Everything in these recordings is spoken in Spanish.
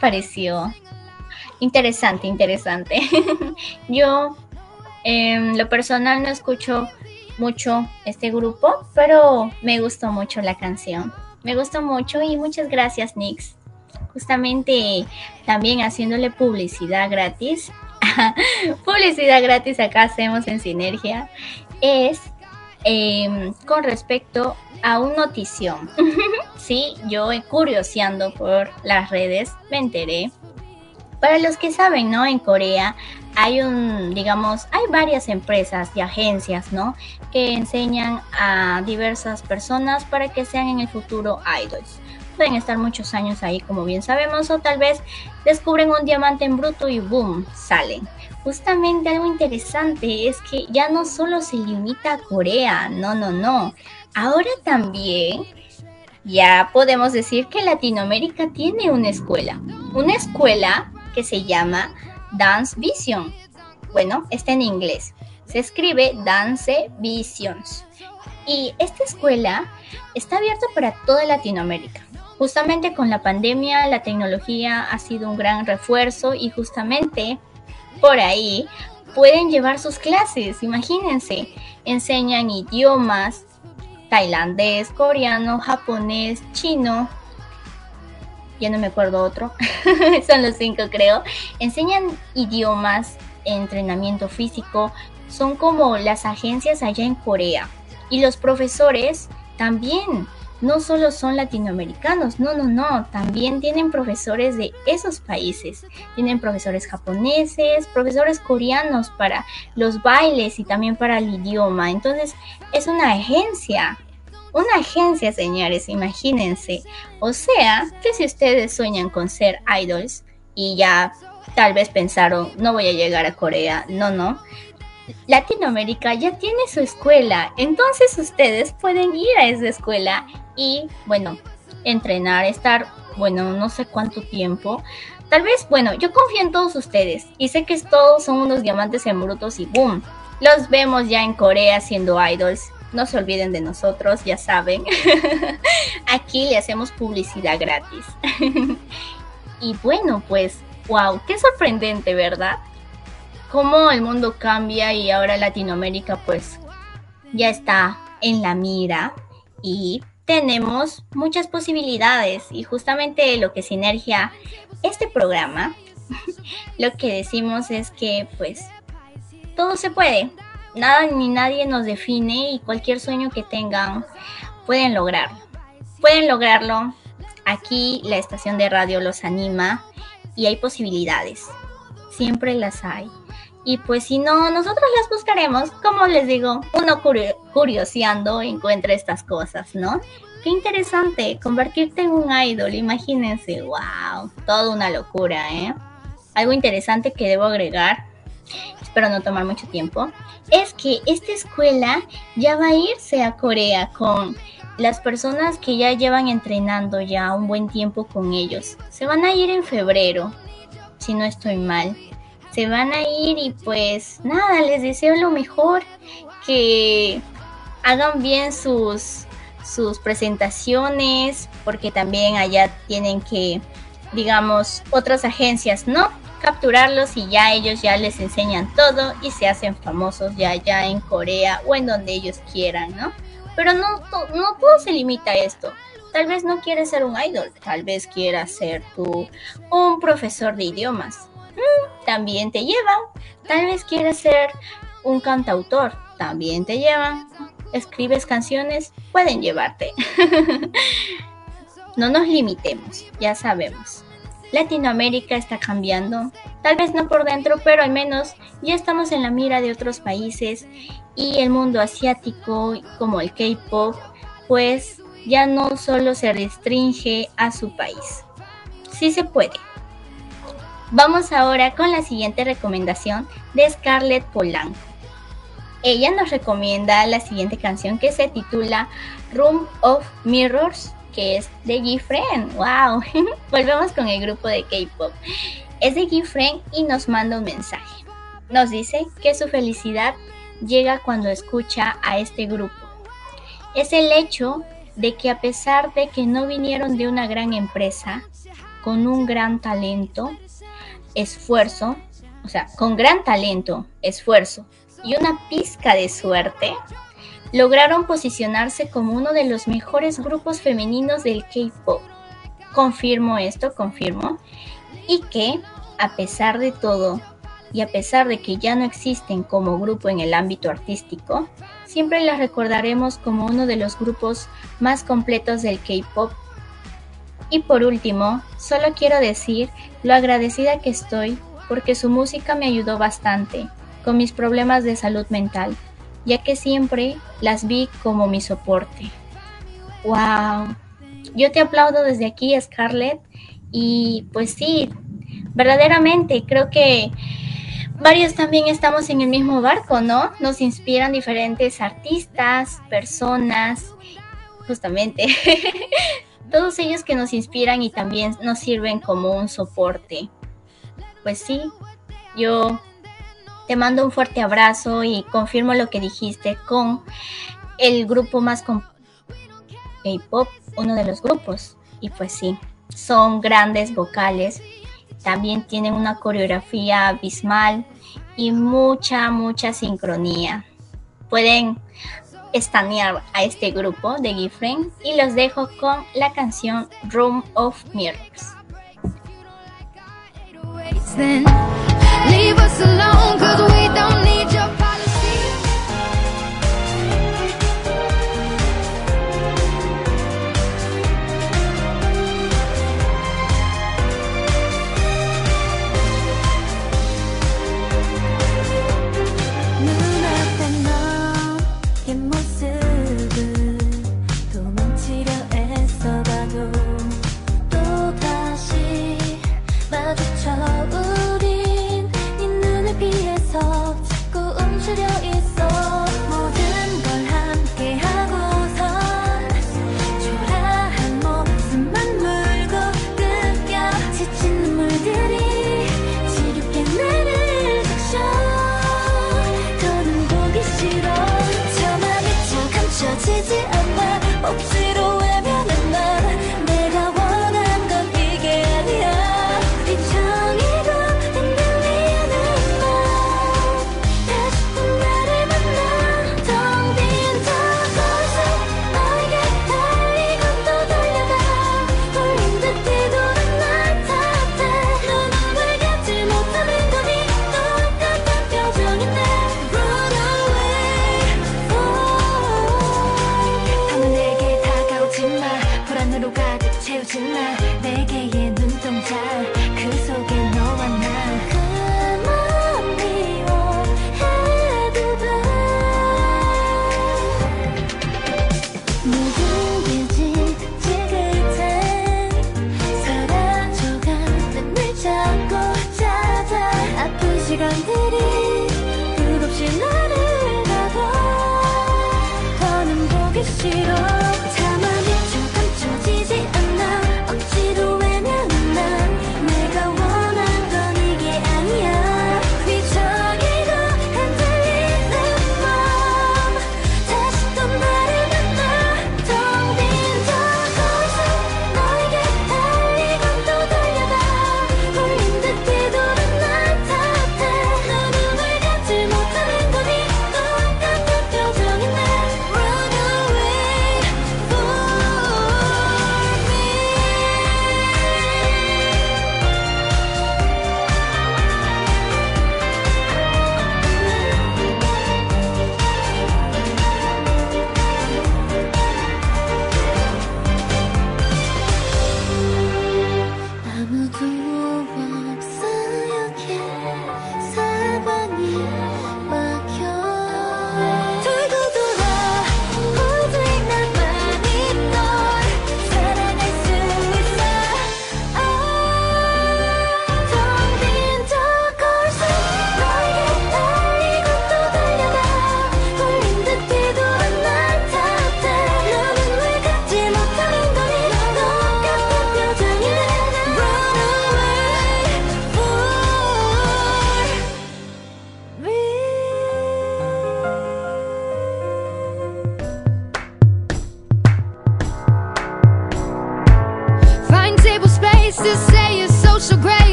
pareció? Interesante, interesante. Yo, en lo personal, no escucho mucho este grupo, pero me gustó mucho la canción. Me gustó mucho y muchas gracias, Nix. Justamente también haciéndole publicidad gratis. publicidad gratis acá hacemos en Sinergia. Es em, con respecto a un notición. sí, yo curioseando por las redes me enteré. Para los que saben, ¿no? En Corea hay un, digamos, hay varias empresas y agencias, ¿no? Que enseñan a diversas personas para que sean en el futuro idols. Pueden estar muchos años ahí, como bien sabemos, o tal vez descubren un diamante en bruto y boom, salen. Justamente algo interesante es que ya no solo se limita a Corea, no, no, no. Ahora también ya podemos decir que Latinoamérica tiene una escuela. Una escuela que se llama Dance Vision. Bueno, está en inglés. Se escribe Dance Visions. Y esta escuela está abierta para toda Latinoamérica. Justamente con la pandemia, la tecnología ha sido un gran refuerzo y justamente por ahí pueden llevar sus clases. Imagínense, enseñan idiomas, tailandés, coreano, japonés, chino, ya no me acuerdo otro, son los cinco creo, enseñan idiomas, entrenamiento físico, son como las agencias allá en Corea. Y los profesores también no solo son latinoamericanos, no, no, no, también tienen profesores de esos países. Tienen profesores japoneses, profesores coreanos para los bailes y también para el idioma. Entonces, es una agencia una agencia, señores, imagínense. O sea, que si ustedes sueñan con ser idols y ya tal vez pensaron, no voy a llegar a Corea, no, no. Latinoamérica ya tiene su escuela, entonces ustedes pueden ir a esa escuela y, bueno, entrenar, estar, bueno, no sé cuánto tiempo. Tal vez, bueno, yo confío en todos ustedes y sé que todos son unos diamantes en brutos y boom. Los vemos ya en Corea siendo idols no se olviden de nosotros, ya saben. Aquí le hacemos publicidad gratis. y bueno, pues, wow, qué sorprendente, ¿verdad? Cómo el mundo cambia y ahora Latinoamérica pues ya está en la mira y tenemos muchas posibilidades y justamente lo que sinergia este programa, lo que decimos es que pues todo se puede, nada ni nadie nos define y cualquier sueño que tengan pueden lograrlo. Pueden lograrlo. Aquí la estación de radio los anima y hay posibilidades. Siempre las hay. Y pues si no, nosotros las buscaremos. Como les digo, uno curioseando encuentra estas cosas, ¿no? Qué interesante, convertirte en un idol, imagínense, wow, toda una locura, ¿eh? Algo interesante que debo agregar espero no tomar mucho tiempo, es que esta escuela ya va a irse a Corea con las personas que ya llevan entrenando ya un buen tiempo con ellos. Se van a ir en febrero, si no estoy mal. Se van a ir y pues nada, les deseo lo mejor, que hagan bien sus, sus presentaciones, porque también allá tienen que, digamos, otras agencias, ¿no? capturarlos y ya ellos ya les enseñan todo y se hacen famosos ya ya en Corea o en donde ellos quieran, ¿no? Pero no, no todo se limita a esto. Tal vez no quieres ser un idol, tal vez quieras ser tú un profesor de idiomas. También te llevan. Tal vez quieras ser un cantautor, también te llevan. Escribes canciones, pueden llevarte. no nos limitemos, ya sabemos. Latinoamérica está cambiando, tal vez no por dentro, pero al menos ya estamos en la mira de otros países y el mundo asiático como el K-Pop, pues ya no solo se restringe a su país. Sí se puede. Vamos ahora con la siguiente recomendación de Scarlett Polanco. Ella nos recomienda la siguiente canción que se titula Room of Mirrors que es de GIFRIEND. ¡Wow! Volvemos con el grupo de K-pop. Es de GIFRIEND y nos manda un mensaje. Nos dice que su felicidad llega cuando escucha a este grupo. Es el hecho de que a pesar de que no vinieron de una gran empresa, con un gran talento, esfuerzo, o sea, con gran talento, esfuerzo y una pizca de suerte, lograron posicionarse como uno de los mejores grupos femeninos del K-Pop. Confirmo esto, confirmo. Y que, a pesar de todo, y a pesar de que ya no existen como grupo en el ámbito artístico, siempre las recordaremos como uno de los grupos más completos del K-Pop. Y por último, solo quiero decir lo agradecida que estoy porque su música me ayudó bastante con mis problemas de salud mental, ya que siempre las vi como mi soporte. ¡Wow! Yo te aplaudo desde aquí, Scarlett, y pues sí, verdaderamente creo que varios también estamos en el mismo barco, ¿no? Nos inspiran diferentes artistas, personas, justamente. Todos ellos que nos inspiran y también nos sirven como un soporte. Pues sí, yo te mando un fuerte abrazo y confirmo lo que dijiste con el grupo más K-pop, uno de los grupos. Y pues sí, son grandes vocales, también tienen una coreografía abismal y mucha, mucha sincronía. Pueden estanear a este grupo de Gifren y los dejo con la canción Room of Mirrors.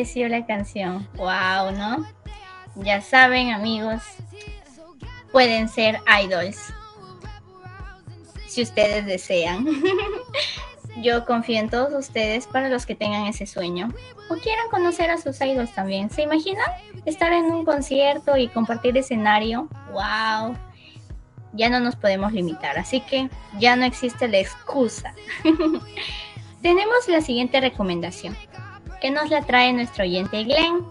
Pareció la canción? ¡Wow! ¿No? Ya saben, amigos, pueden ser idols si ustedes desean. Yo confío en todos ustedes para los que tengan ese sueño o quieran conocer a sus idols también. ¿Se imaginan estar en un concierto y compartir escenario? ¡Wow! Ya no nos podemos limitar, así que ya no existe la excusa. Tenemos la siguiente recomendación, que nos la trae nuestro oyente Glenn.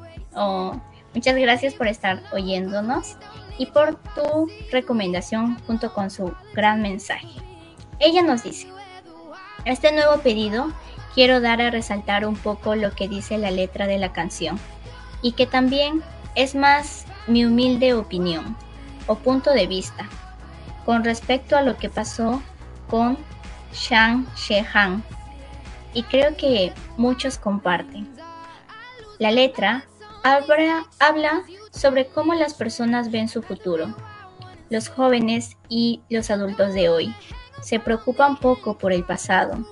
Muchas gracias por estar oyéndonos y por tu recomendación junto con su gran mensaje. Ella nos dice, este nuevo pedido quiero dar a resaltar un poco lo que dice la letra de la canción y que también es más mi humilde opinión o punto de vista con respecto a lo que pasó con Shang Shehan y creo que muchos comparten. La letra habla, sobre cómo las personas ven su futuro, los jóvenes y los adultos de hoy se preocupan poco por el pasado,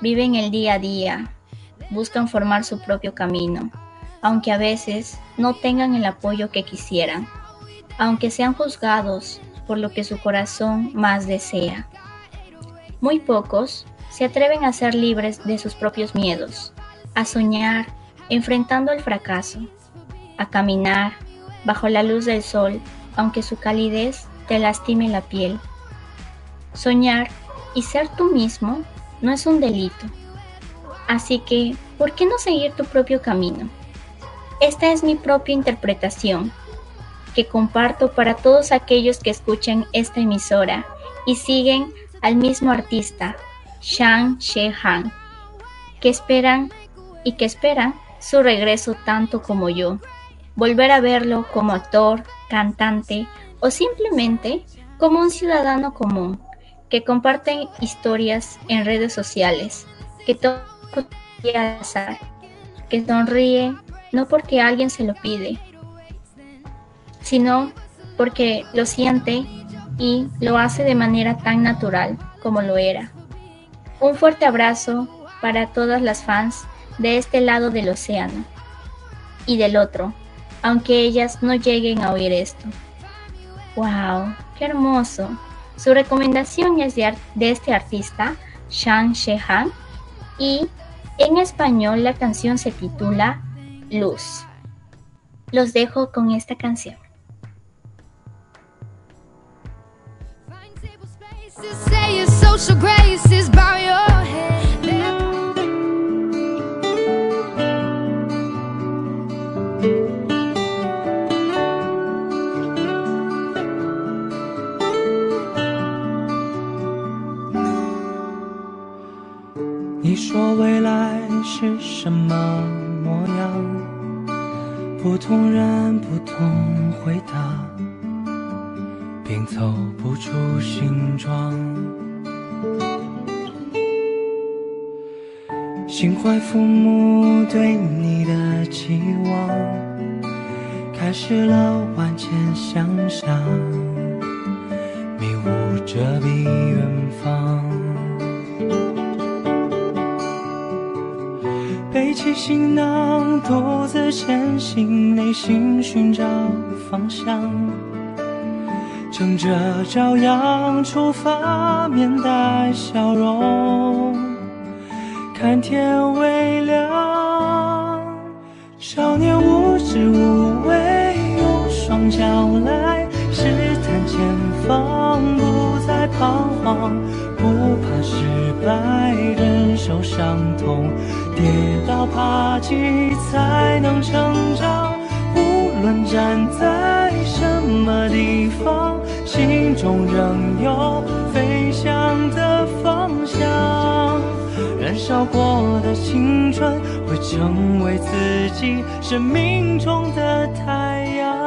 viven el día a día, buscan formar su propio camino, aunque a veces no tengan el apoyo que quisieran, aunque sean juzgados por lo que su corazón más desea. Muy pocos se atreven a ser libres de sus propios miedos, a soñar enfrentando el fracaso, a caminar bajo la luz del sol, aunque su calidez te lastime la piel Soñar y ser tú mismo no es un delito. Así que, ¿por qué no seguir tu propio camino? Esta es mi propia interpretación, que comparto para todos aquellos que escuchan esta emisora y siguen al mismo artista, Shang She-Han, que esperan y que esperan su regreso tanto como yo. Volver a verlo como actor, cantante o simplemente como un ciudadano común que comparten historias en redes sociales, que todo que sonríe no porque alguien se lo pide, sino porque lo siente y lo hace de manera tan natural como lo era. Un fuerte abrazo para todas las fans de este lado del océano y del otro, aunque ellas no lleguen a oír esto. ¡Wow! ¡Qué hermoso! Su recomendación es de, este artista, Shang Shehan, y en español la canción se titula Luz. Los dejo con esta canción. 你说未来是什么模样？不同人不同回答，并凑不出形状。心怀父母对你的期望，开始了万千想象，迷雾遮蔽远方。背起行囊，独自前行，内心寻找方向。乘着朝阳出发，面带笑容，看天微亮。少年无知无畏，用双脚来试探前方，不再彷徨，不怕失败，忍受伤痛。跌倒爬起才能成长，无论站在什么地方，心中仍有飞翔的方向。燃烧过的青春，会成为自己生命中的太阳。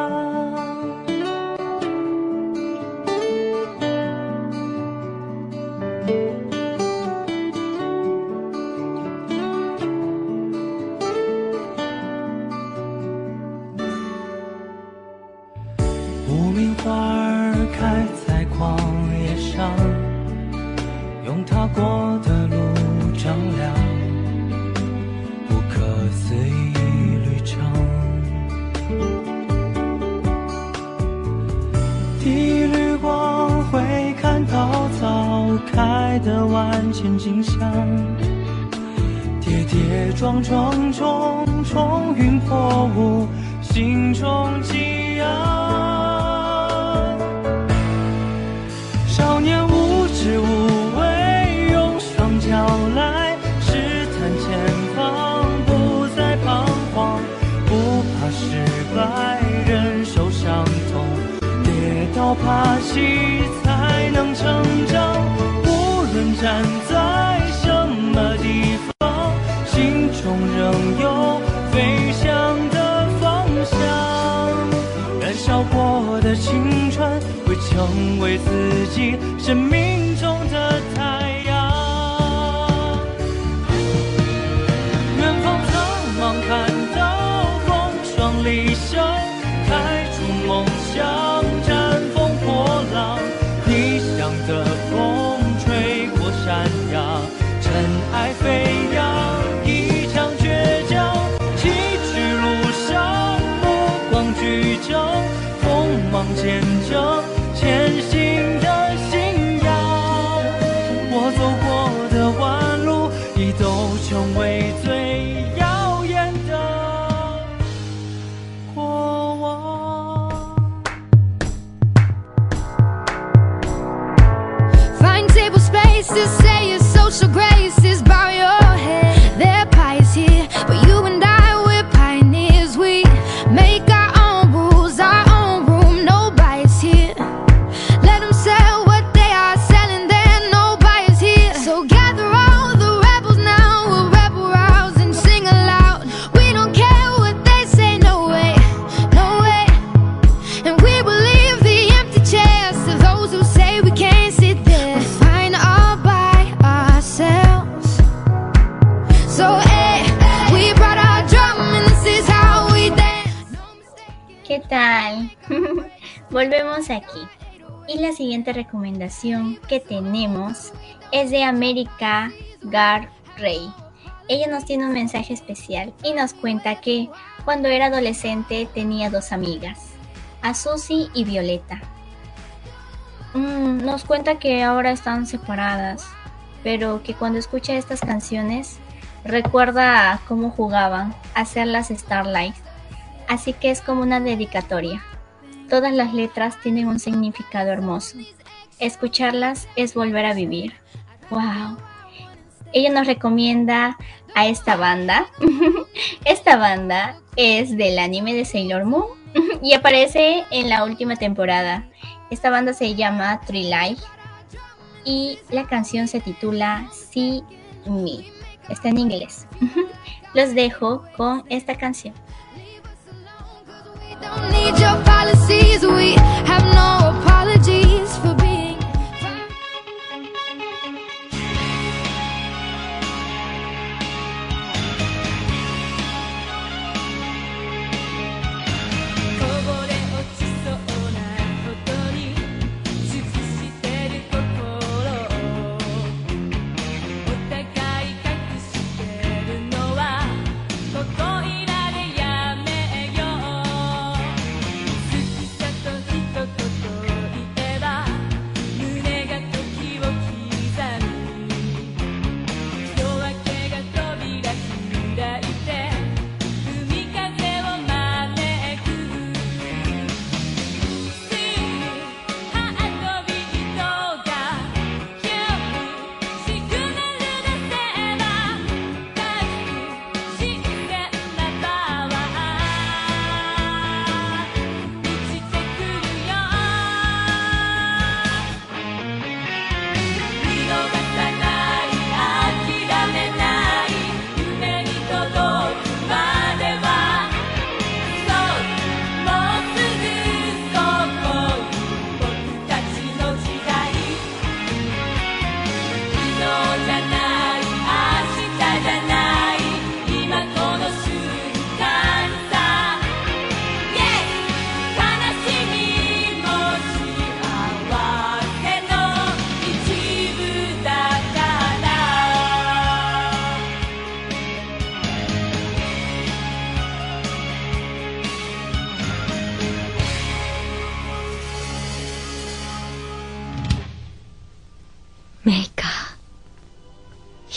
生命花儿开在旷野上，用踏过的路丈量不可思议旅程。第一缕光会看到早开的万千景象，跌跌撞撞中冲云破雾，心中激昂。爬起才能成长。无论站在什么地方，心中仍有飞翔的方向。燃烧过的青春，会成为自己生命 América Gar Rey. Ella nos tiene un mensaje especial y nos cuenta que cuando era adolescente tenía dos amigas, a Susi y Violeta. Mm, nos cuenta que ahora están separadas, pero que cuando escucha estas canciones recuerda cómo jugaban, hacerlas Starlight así que es como una dedicatoria. Todas las letras tienen un significado hermoso. Escucharlas es volver a vivir. ¡Wow! Ella nos recomienda a esta banda. esta banda es del anime de Sailor Moon y aparece en la última temporada. Esta banda se llama Trilai y la canción se titula See Me. Está en inglés. Los dejo con esta canción. Don't need your policies, we have no apologies for being.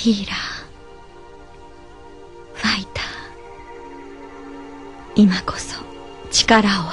ヒーラーファイター。今こそ力を。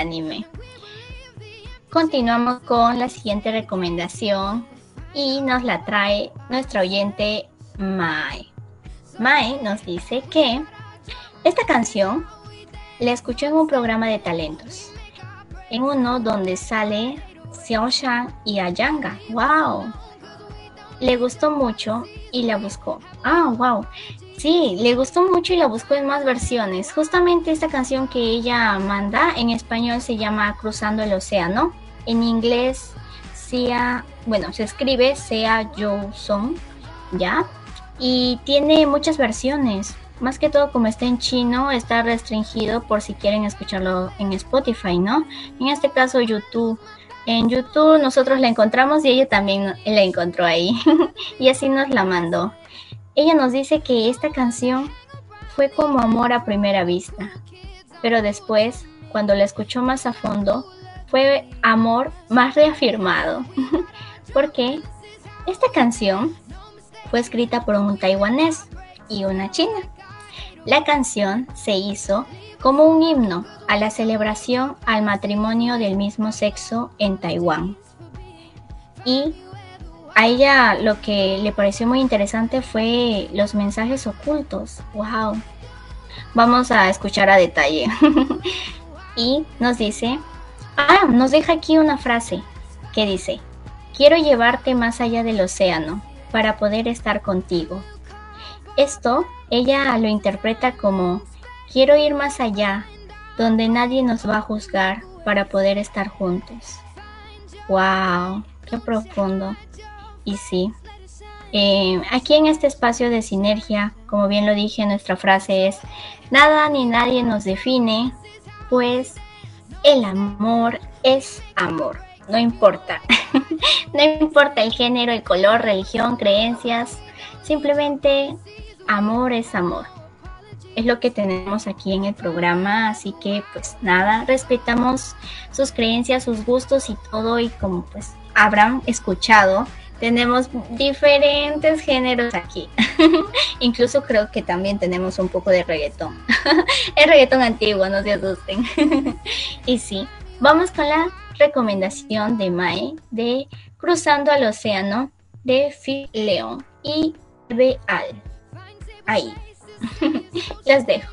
Anime. Continuamos con la siguiente recomendación y nos la trae nuestra oyente Mae. Mae nos dice que esta canción la escuchó en un programa de talentos, en uno donde sale Xiaoshan y Ayanga. ¡Wow! le gustó mucho y la buscó. Ah, wow. Sí, le gustó mucho y la buscó en más versiones. Justamente esta canción que ella manda en español se llama Cruzando el Océano. En inglés, sea, bueno, se escribe Sea Yo Son, ¿ya? Y tiene muchas versiones. Más que todo, como está en chino, está restringido por si quieren escucharlo en Spotify, ¿no? En este caso, YouTube. En YouTube nosotros la encontramos y ella también la encontró ahí. y así nos la mandó. Ella nos dice que esta canción fue como amor a primera vista. Pero después, cuando la escuchó más a fondo, fue amor más reafirmado. Porque esta canción fue escrita por un taiwanés y una china. La canción se hizo como un himno a la celebración al matrimonio del mismo sexo en Taiwán. Y a ella lo que le pareció muy interesante fue los mensajes ocultos. ¡Wow! Vamos a escuchar a detalle. y nos dice, ah, nos deja aquí una frase que dice, quiero llevarte más allá del océano para poder estar contigo. Esto ella lo interpreta como quiero ir más allá, donde nadie nos va a juzgar para poder estar juntos. ¡Wow! ¡Qué profundo! Y sí, eh, aquí en este espacio de sinergia, como bien lo dije, nuestra frase es, nada ni nadie nos define, pues el amor es amor, no importa, no importa el género, el color, religión, creencias, simplemente amor es amor. Es lo que tenemos aquí en el programa, así que pues nada, respetamos sus creencias, sus gustos y todo y como pues habrán escuchado, tenemos diferentes géneros aquí. Incluso creo que también tenemos un poco de reggaetón. el reggaetón antiguo, no se asusten. y sí, vamos con la recomendación de Mae de Cruzando al Océano de Phil León y Beal. Ahí. Los dejo.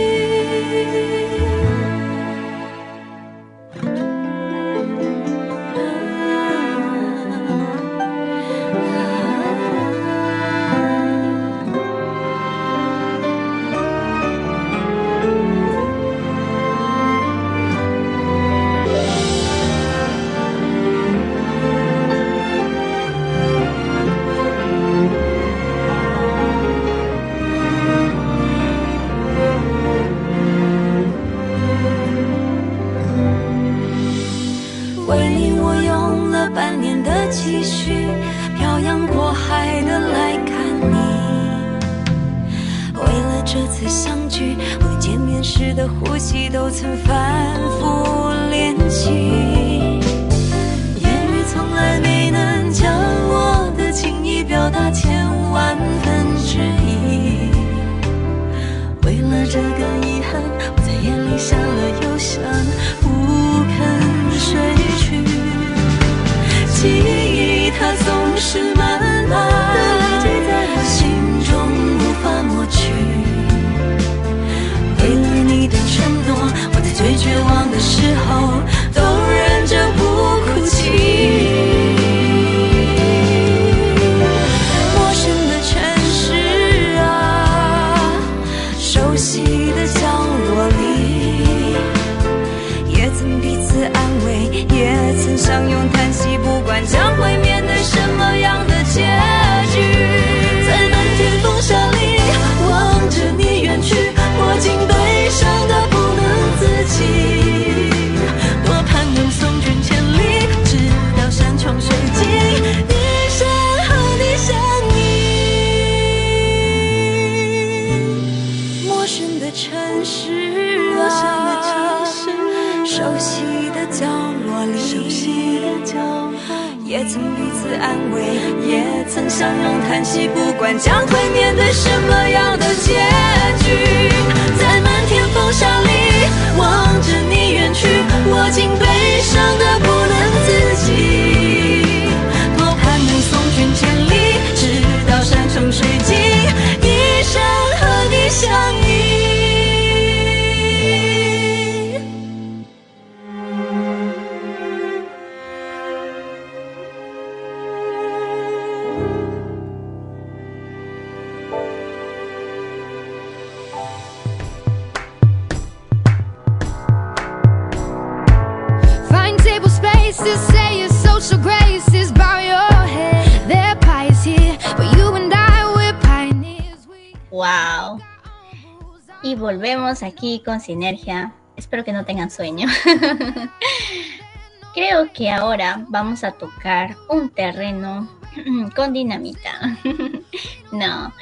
Con sinergia. Espero que no tengan sueño. Creo que ahora vamos a tocar un terreno con dinamita. no.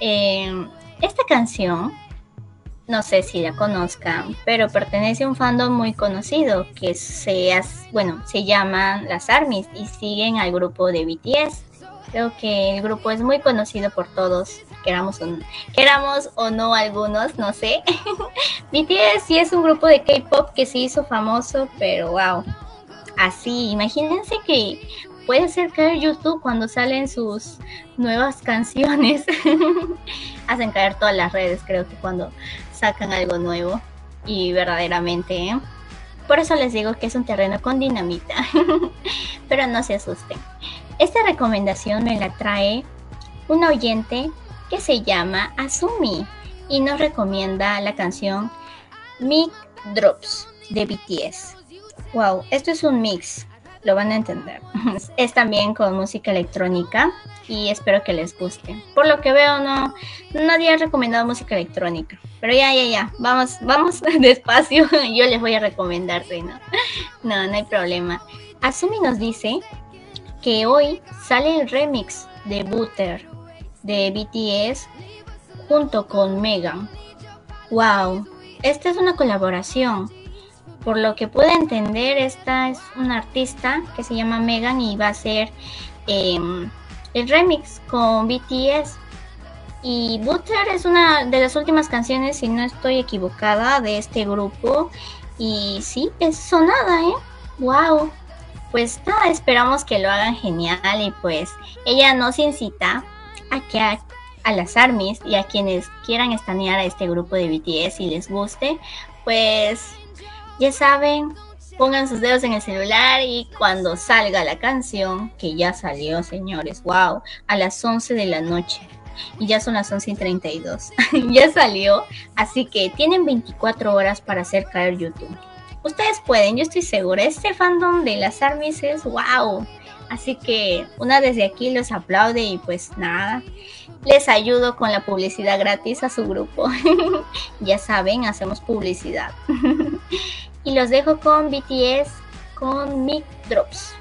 Eh, esta canción, no sé si la conozcan, pero pertenece a un fandom muy conocido que se, bueno, se llaman las ARMYs y siguen al grupo de BTS. Creo que el grupo es muy conocido por todos, queramos o, queramos o no algunos, no sé. BTS sí es un grupo de K-pop que se hizo famoso, pero wow. Así, imagínense que puede hacer caer YouTube cuando salen sus nuevas canciones. Hacen caer todas las redes, creo que cuando sacan algo nuevo. Y verdaderamente, ¿eh? Por eso les digo que es un terreno con dinamita. Pero no se asusten. Esta recomendación me la trae un oyente que se llama Asumi y nos recomienda la canción Mic Drops de BTS. Wow, esto es un mix, lo van a entender. Es también con música electrónica y espero que les guste. Por lo que veo, no, nadie ha recomendado música electrónica. Pero ya, ya, ya, vamos, vamos despacio. Yo les voy a recomendar, ¿no? No, no hay problema. Asumi nos dice que hoy sale el remix de Butter de BTS junto con Megan. Wow, esta es una colaboración. Por lo que puedo entender, esta es una artista que se llama Megan y va a hacer em, el remix con BTS. Y Butter es una de las últimas canciones, si no estoy equivocada, de este grupo. Y sí, es sonada, ¿eh? ¡Wow! Pues nada, esperamos que lo hagan genial y pues ella nos incita a que a, las armies y a quienes quieran estanear a este grupo de BTS y les guste, pues ya saben, pongan sus dedos en el celular y cuando salga la canción, que ya salió, señores, wow, a las 11 de la noche. Y ya son las 11 y 32. ya salió. Así que tienen 24 horas para hacer caer YouTube. Ustedes pueden, yo estoy segura. Este fandom de las armies es wow. Así que una desde aquí los aplaude y pues nada, les ayudo con la publicidad gratis a su grupo. ya saben, hacemos publicidad. y los dejo con BTS con Mic Drops.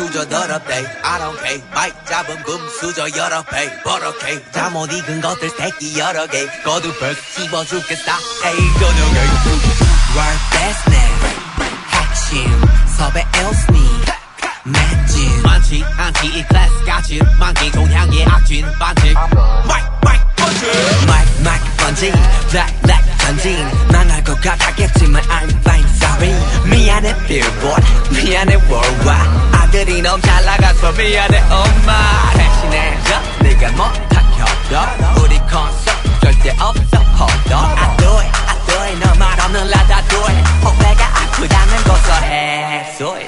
수저 더럽대. I don't care 마이크 잡은 붐 수저 여러 배 버럭해 잠못 익은 것들 새끼 여러 개. 거두 벌 씹어 죽겠다. 에이 거두개 World best name 핵심 섭외 엘스니 맷진. 많지 않지 이 클래스 같이 만기 종향의 악진 반칙. 마이크 마이크 번지 마이크 마이크 번지 블랙 블랙 전진 망할 것 같았겠지만 I'm fine sorry. 미안해 billboard. 미안해 worldwide. 아들이 너무 잘 나가서 미안해 엄마. 대신해줘 네가 못한 협력 우리 콘서트 절대 없어 on. I do it I do it. 너말 없는 라다 do it 혹배가 아프다면 고소해 소리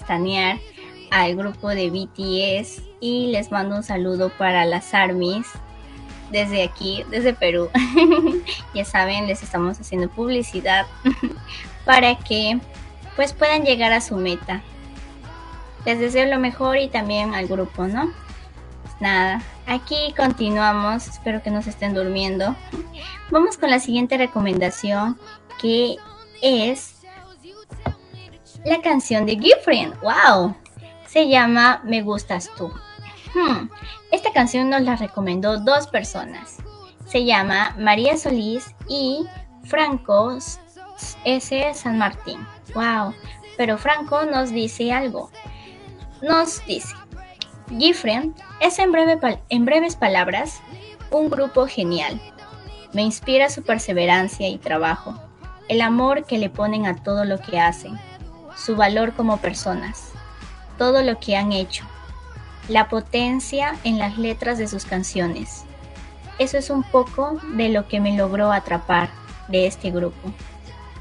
estanear al grupo de BTS y les mando un saludo para las ARMYs desde aquí, desde Perú. ya saben, les estamos haciendo publicidad para que pues puedan llegar a su meta. Les deseo lo mejor y también al grupo, ¿no? Pues nada, aquí continuamos, espero que no se estén durmiendo. Vamos con la siguiente recomendación que es la canción de Gifriend. ¡Wow! Se llama Me gustas tú. Hmm, Esta canción nos la recomendó dos personas. Se llama María Solís y Franco S. San Martín. ¡Wow! Pero Franco nos dice algo. Nos dice, Gifriend es en, breve en breves palabras un grupo genial. Me inspira su perseverancia y trabajo, el amor que le ponen a todo lo que hacen, su valor como personas, todo lo que han hecho, la potencia en las letras de sus canciones. Eso es un poco de lo que me logró atrapar de este grupo.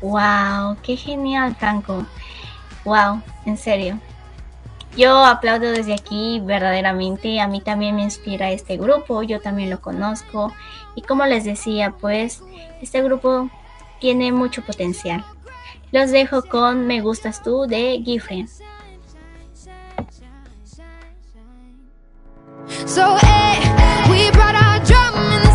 ¡Wow! ¡Qué genial, Franco! ¡Wow! En serio. Yo aplaudo desde aquí verdaderamente. A mí también me inspira este grupo. Yo también lo conozco. Y como les decía, pues este grupo tiene mucho potencial. Los dejo con Me Gustas Tú de Gifren. So, hey, we brought our drum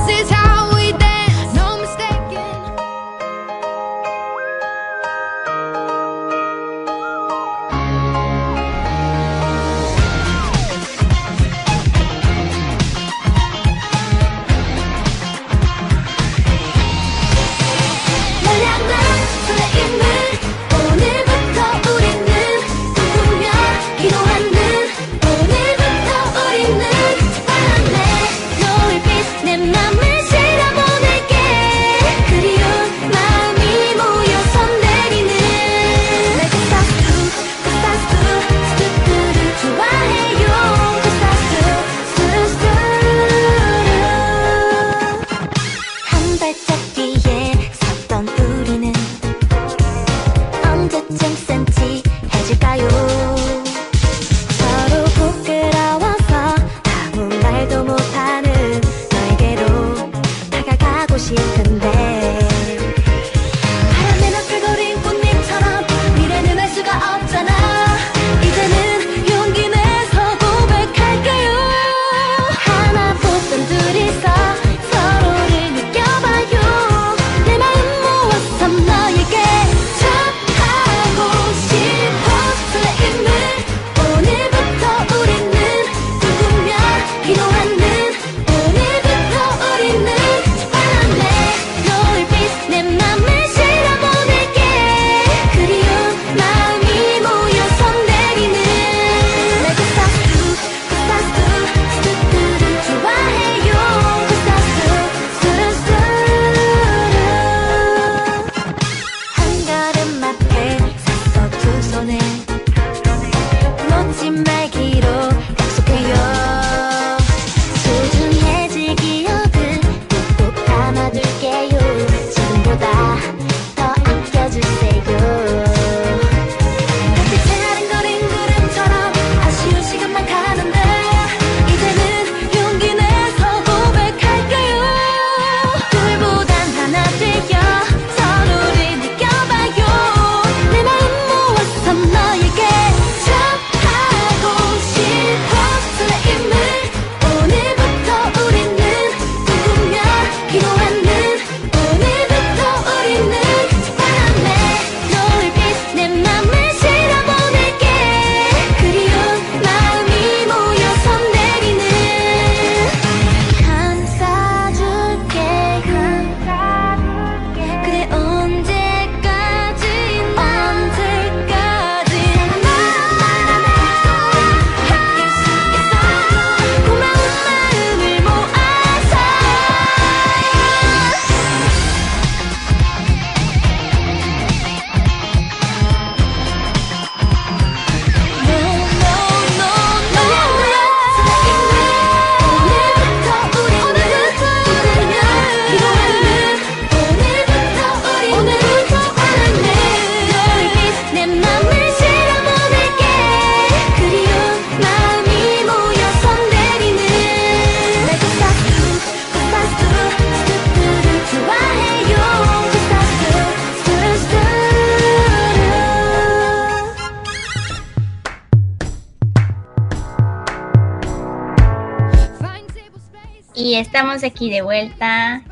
aquí de vuelta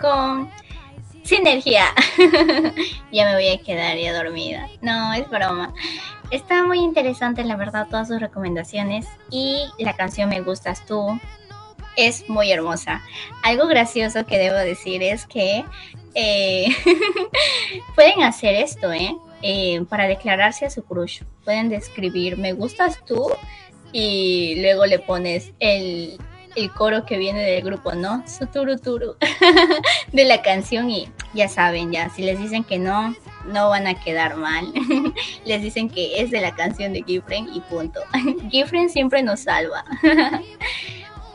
con sinergia. ya me voy a quedar ya dormida. No, es broma. Está muy interesante, la verdad, todas sus recomendaciones. Y la canción Me Gustas Tú es muy hermosa. Algo gracioso que debo decir es que eh, pueden hacer esto, ¿eh? ¿eh? Para declararse a su crush. Pueden describir Me Gustas Tú y luego le pones el, el coro que viene del grupo, ¿no? Suturuturu de la canción y ya saben, ya, si les dicen que no, no van a quedar mal. les dicen que es de la canción de Gifren y punto. Gifren siempre nos salva.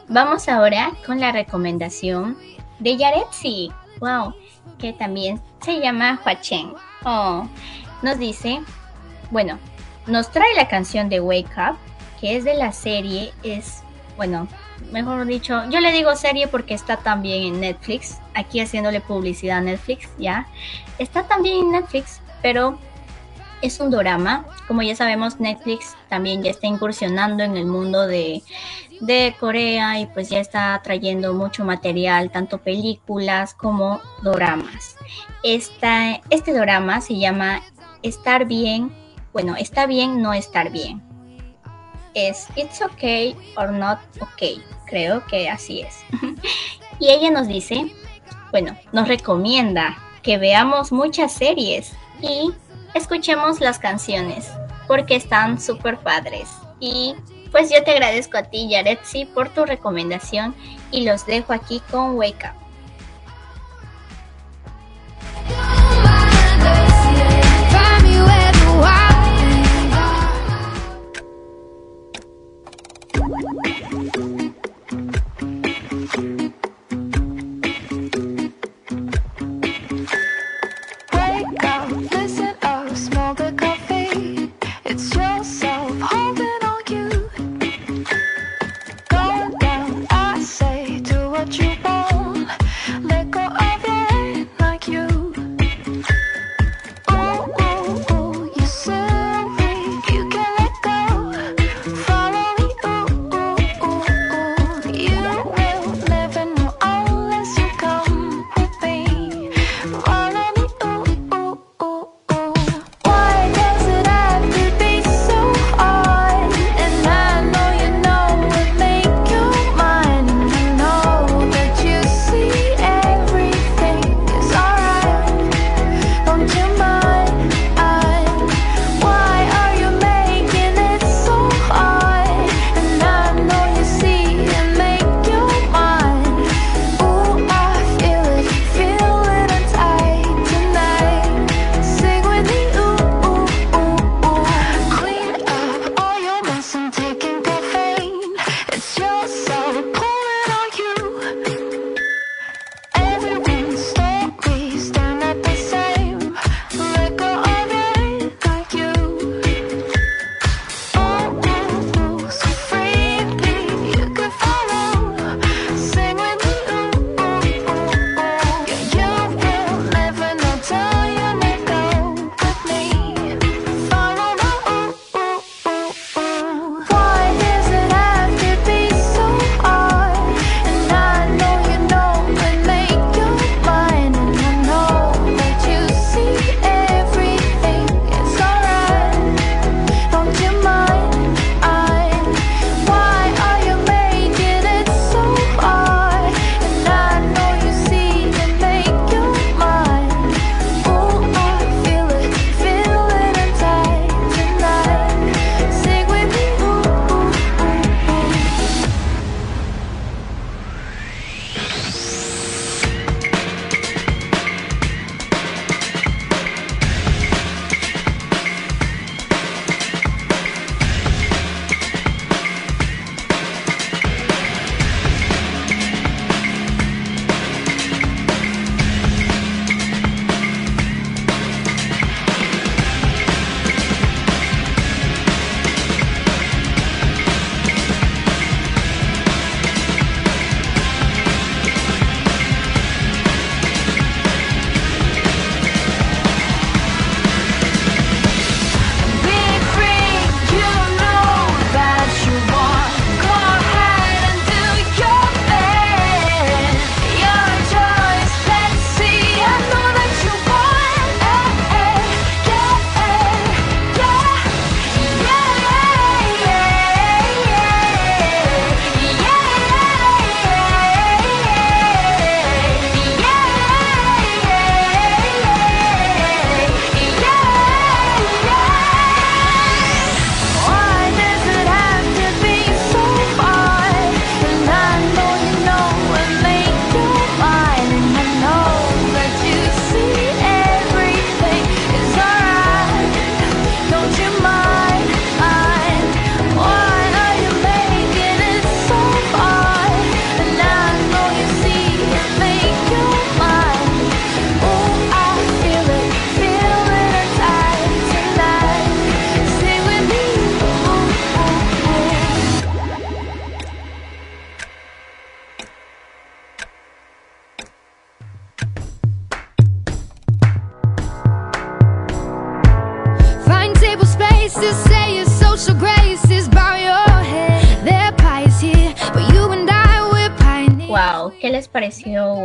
Vamos ahora con la recomendación de Yaretsi. Wow, que también se llama Huachen. Oh, nos dice, bueno, nos trae la canción de Wake Up, que es de la serie, es, bueno, mejor dicho, yo le digo serie porque está también en Netflix, aquí haciéndole publicidad a Netflix, ya. Está también en Netflix, pero es un drama. Como ya sabemos, Netflix también ya está incursionando en el mundo de, de Corea y pues ya está trayendo mucho material, tanto películas como doramas. Esta, este drama se llama Estar bien, bueno, está bien no estar bien. Es It's okay or not okay, creo que así es. y ella nos dice, bueno, nos recomienda que veamos muchas series y escuchemos las canciones porque están súper padres. Y pues yo te agradezco a ti, Yaretsi, por tu recomendación y los dejo aquí con Wake Up.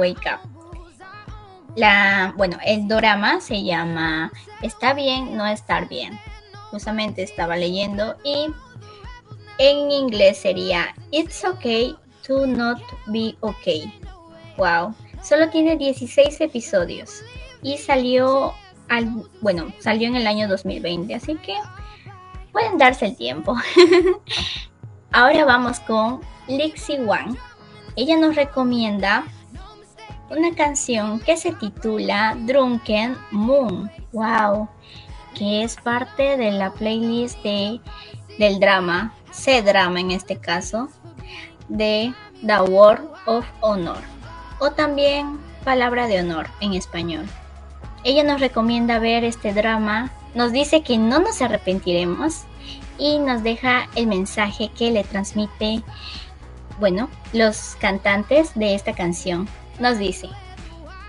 Wake Up? La, bueno, el drama se llama Está bien, no estar bien. Justamente estaba leyendo y en inglés sería It's okay to not be okay. Wow, solo tiene 16 episodios y salió al, bueno, salió en el año 2020, así que pueden darse el tiempo. Ahora vamos con Lixie Wang. Ella nos recomienda una canción que se titula Drunken Moon. Wow, que es parte de la playlist de, del drama, C-drama en este caso, de The Word of Honor, o también Palabra de Honor en español. Ella nos recomienda ver este drama, nos dice que no nos arrepentiremos y nos deja el mensaje que le transmite, bueno, los cantantes de esta canción. Nos dice,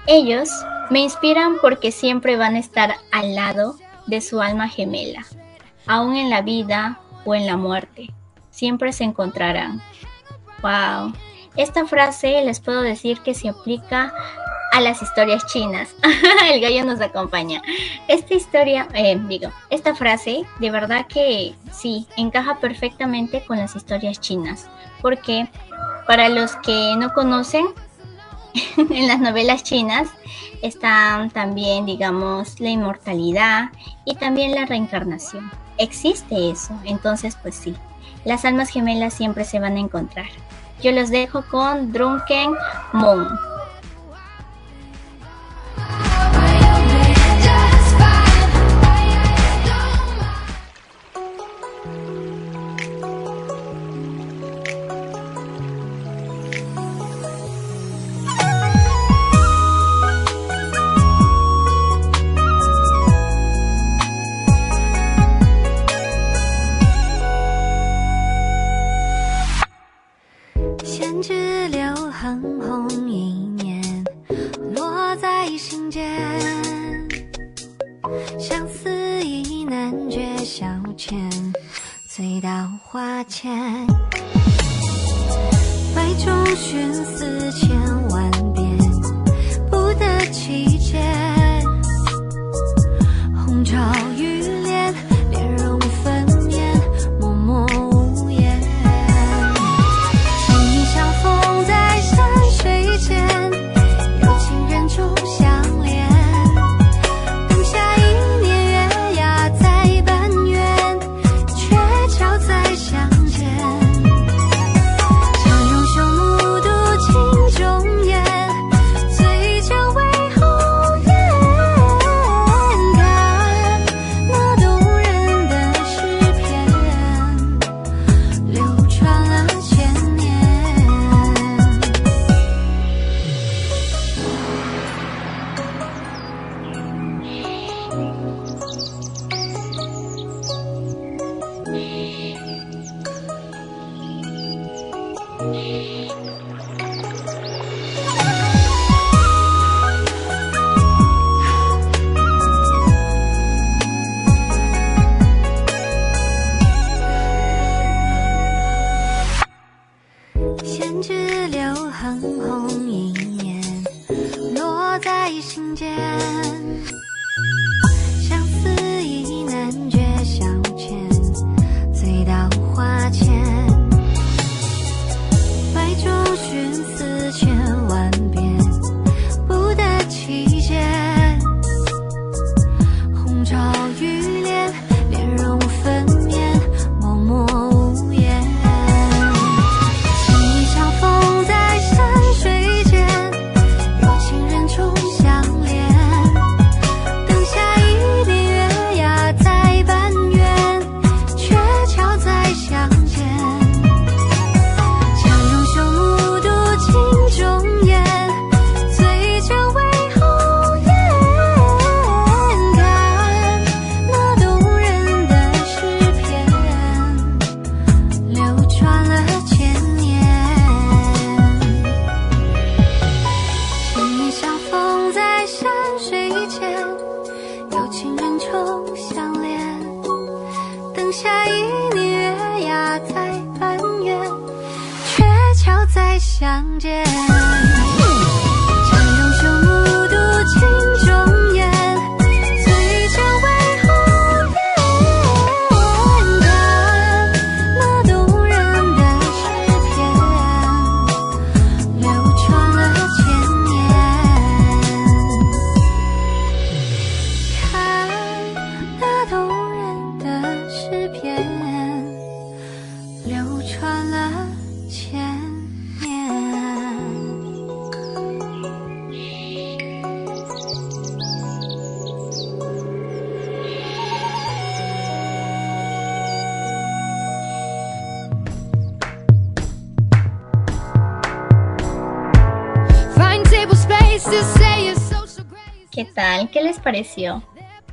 ellos me inspiran porque siempre van a estar al lado de su alma gemela, aún en la vida o en la muerte. Siempre se encontrarán. Wow. Esta frase les puedo decir que se aplica a las historias chinas. El gallo nos acompaña. Esta historia, eh, digo, esta frase de verdad que sí, encaja perfectamente con las historias chinas. Porque para los que no conocen, en las novelas chinas están también, digamos, la inmortalidad y también la reencarnación. Existe eso, entonces pues sí, las almas gemelas siempre se van a encontrar. Yo los dejo con Drunken Moon.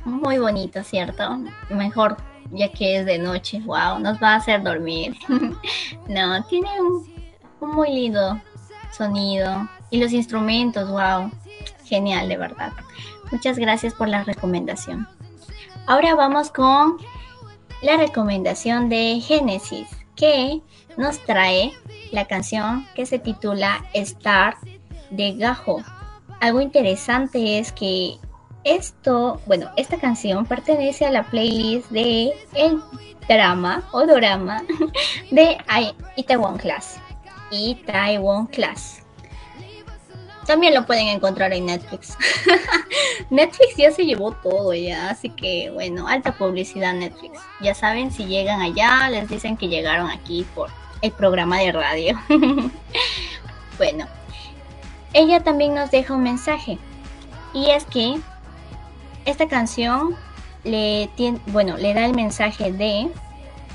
Muy bonito, ¿cierto? Mejor ya que es de noche. Wow, nos va a hacer dormir. no, tiene un, un muy lindo sonido. Y los instrumentos, wow. Genial, de verdad. Muchas gracias por la recomendación. Ahora vamos con la recomendación de Génesis, que nos trae la canción que se titula Star de Gajo. Algo interesante es que esto, bueno, esta canción pertenece a la playlist de el drama o dorama de Itaewon Class. Itaewon Class. También lo pueden encontrar en Netflix. Netflix ya se llevó todo ya, así que bueno, alta publicidad Netflix. Ya saben, si llegan allá, les dicen que llegaron aquí por el programa de radio. bueno, ella también nos deja un mensaje. Y es que esta canción le, tien- bueno, le da el mensaje de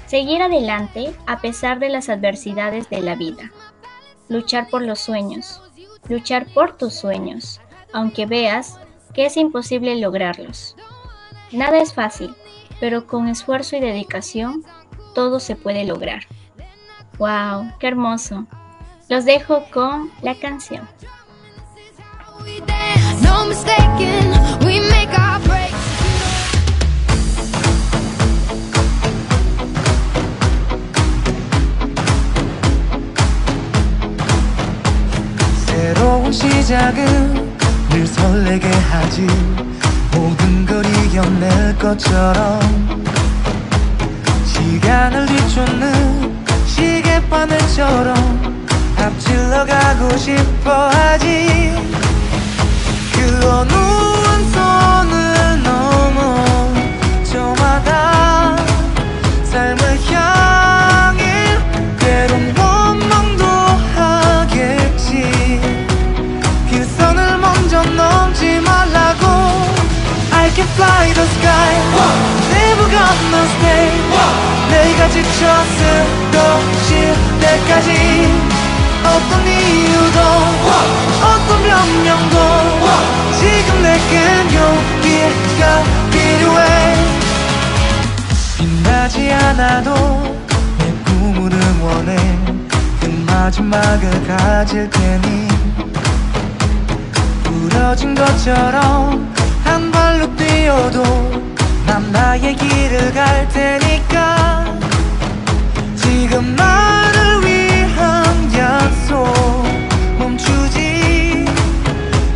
seguir adelante a pesar de las adversidades de la vida. Luchar por los sueños. Luchar por tus sueños, aunque veas que es imposible lograrlos. Nada es fácil, pero con esfuerzo y dedicación todo se puede lograr. ¡Wow! ¡Qué hermoso! Los dejo con la canción. 새로운 시작은 늘 설레게 하지. 모든 걸 이겨낼 것처럼 시간을 뒤쫓는 시계바늘처럼 앞질러 가고 싶어 하지 fly the sky Never gonna stay 내가 지쳐 쓰러질 때까지 어떤 이유도 어떤 변명도 지금 내겐 용기가 필요해. 빛나지 않아도 내 꿈을 응원해. 그 마지막을 가질 테니. 부러진 것처럼 한 발로 뛰어도 난 나의 길을 갈 테니까. 지금 위한 약속 멈추지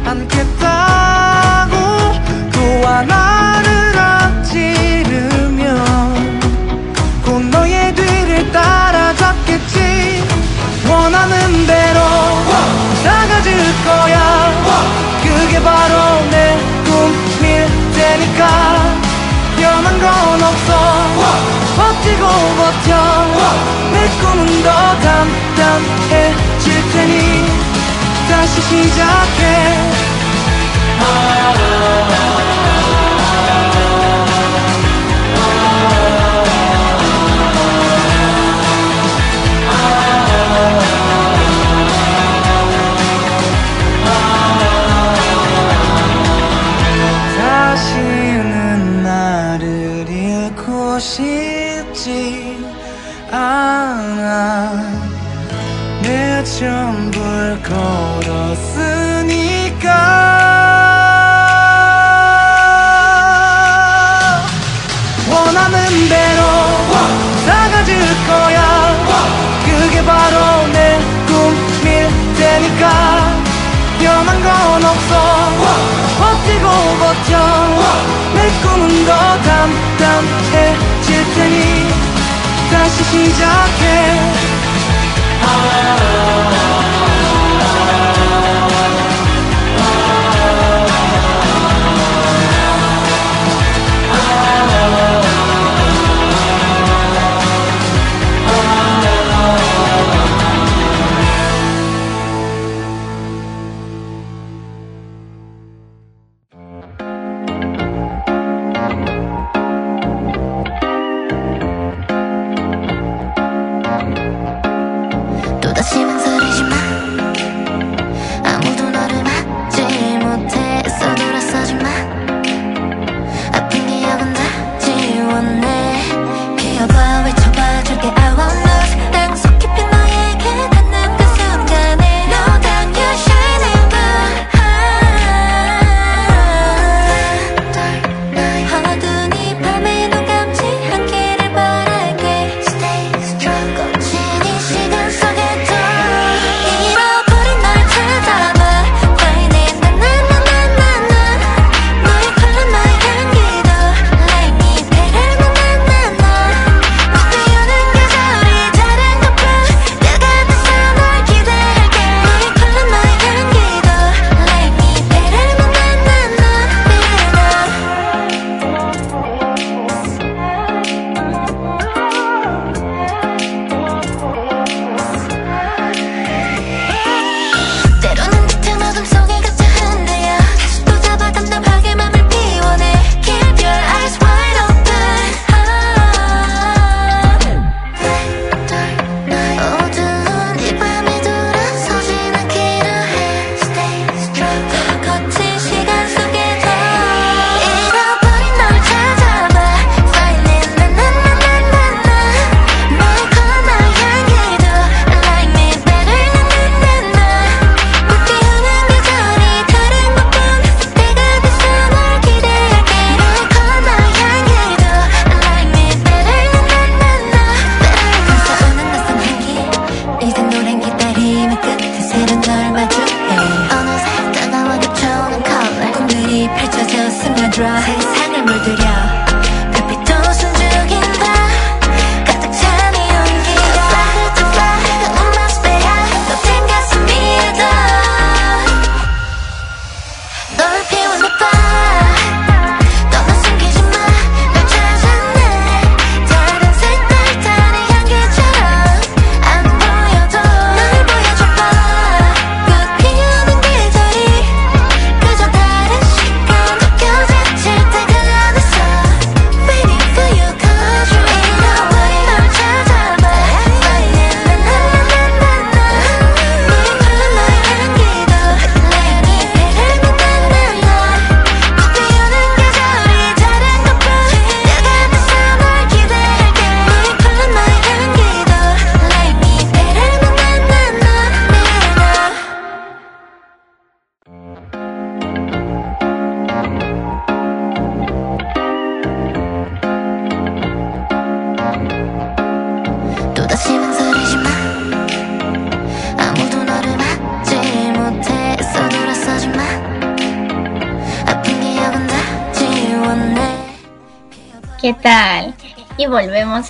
않겠다고 또 하나를 앞지르면 곧 너의 뒤를 따라잡겠지. 원하는 대로 나가질 거야. 그게 바로 내 꿈일 테니까. 변한 건 없어 버티고 버텨. 내 꿈은 더 단단해질 테니 다시 시작해 다시 시작해.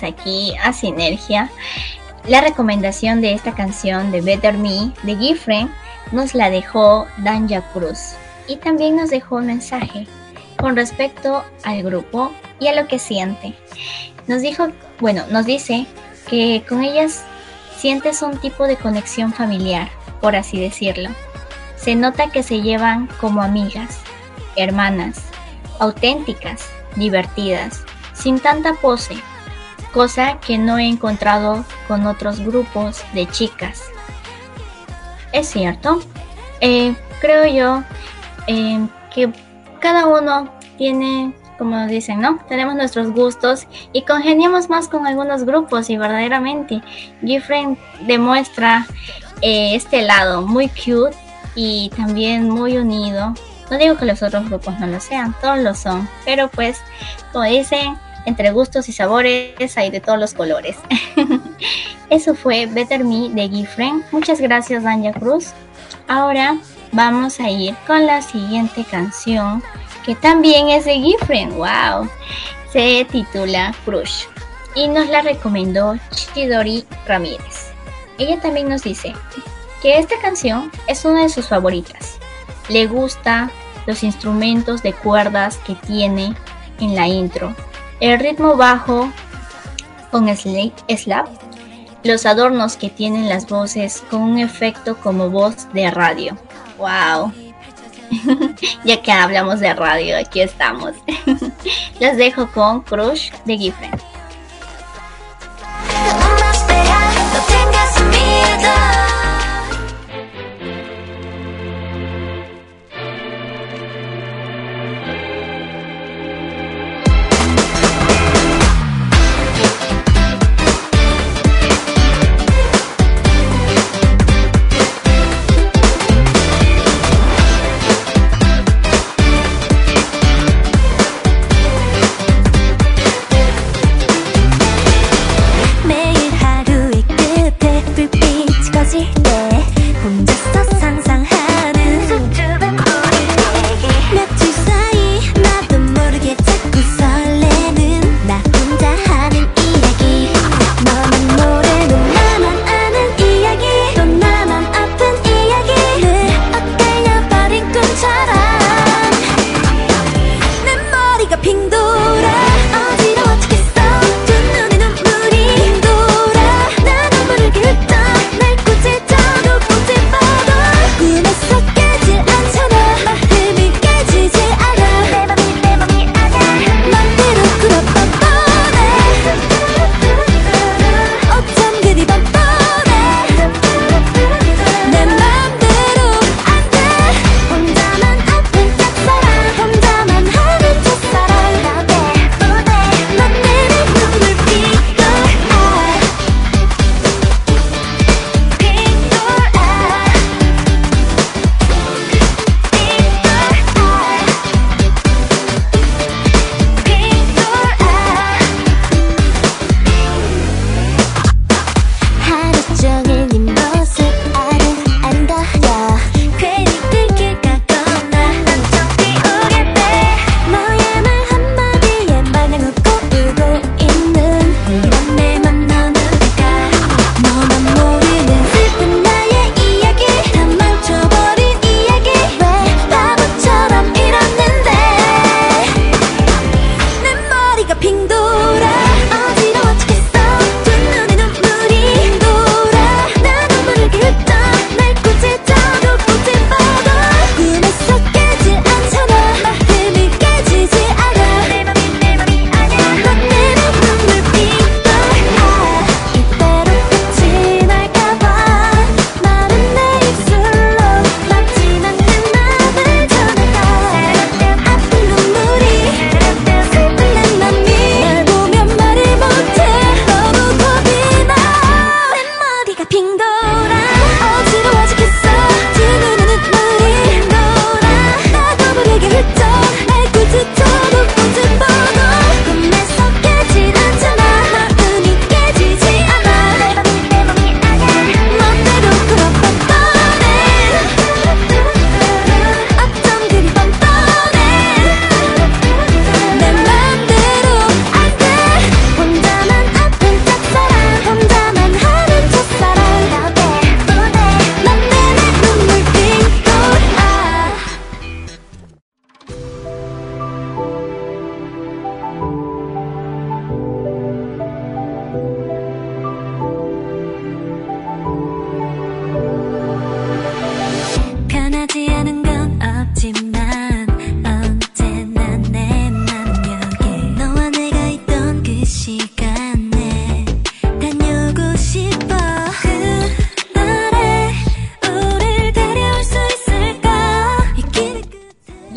aquí a Sinergia. La recomendación de esta canción de Better Me de Giffren nos la dejó Danja Cruz y también nos dejó un mensaje con respecto al grupo y a lo que siente. Nos dijo, bueno, nos dice que con ellas sientes un tipo de conexión familiar, por así decirlo. Se nota que se llevan como amigas, hermanas, auténticas, divertidas, sin tanta pose, cosa que no he encontrado con otros grupos de chicas. Es cierto, eh, creo yo eh, que cada uno tiene, como dicen, ¿no? Tenemos nuestros gustos y congeniamos más con algunos grupos y verdaderamente Giffren demuestra eh, este lado muy cute y también muy unido. No digo que los otros grupos no lo sean, todos lo son, pero pues, como dicen, entre gustos y sabores hay de todos los colores. Eso fue Better Me de Gifren. Muchas gracias, Danja Cruz. Ahora vamos a ir con la siguiente canción, que también es de Gifren. ¡Wow! Se titula Crush y nos la recomendó Chidori Ramírez. Ella también nos dice que esta canción es una de sus favoritas. Le gusta los instrumentos de cuerdas que tiene en la intro el ritmo bajo con slap, los adornos que tienen las voces con un efecto como voz de radio. ¡Wow! ya que hablamos de radio, aquí estamos. Las dejo con Crush de Giffen.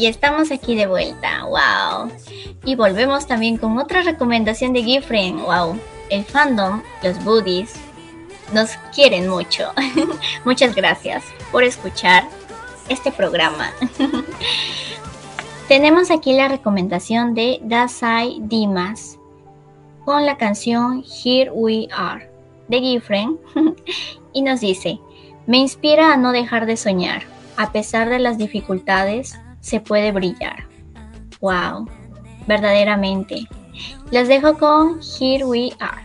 estamos aquí de vuelta, wow. Y volvemos también con otra recomendación de Gifren, wow. El fandom, los buddies, nos quieren mucho. Muchas gracias por escuchar este programa. Tenemos aquí la recomendación de Dasai Dimas con la canción Here We Are de Gifren y nos dice, me inspira a no dejar de soñar, a pesar de las dificultades, se puede brillar. ¡Wow! Verdaderamente. Los dejo con Here We Are.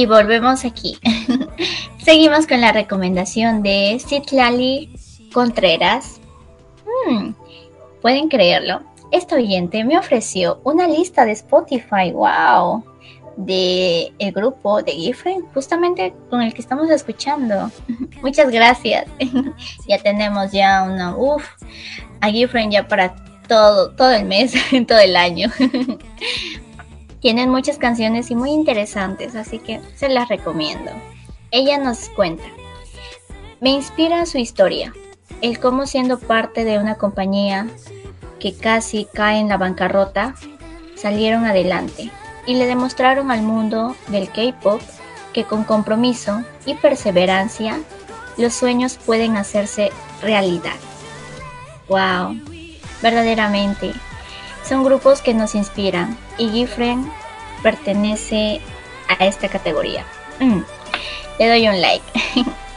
y volvemos aquí. Seguimos con la recomendación de Citlali Contreras. Hmm, Pueden creerlo. Este oyente me ofreció una lista de Spotify, wow, de el grupo de Giffen, justamente con el que estamos escuchando. Muchas gracias. ya tenemos ya una, uff, a Giffen ya para todo, todo el mes, todo el año. Tienen muchas canciones y muy interesantes, así que se las recomiendo. Ella nos cuenta. Me inspira su historia, el cómo siendo parte de una compañía que casi cae en la bancarrota, salieron adelante y le demostraron al mundo del K-Pop que con compromiso y perseverancia los sueños pueden hacerse realidad. ¡Wow! Verdaderamente, son grupos que nos inspiran, y Gifren pertenece a esta categoría. Mm. Le doy un like.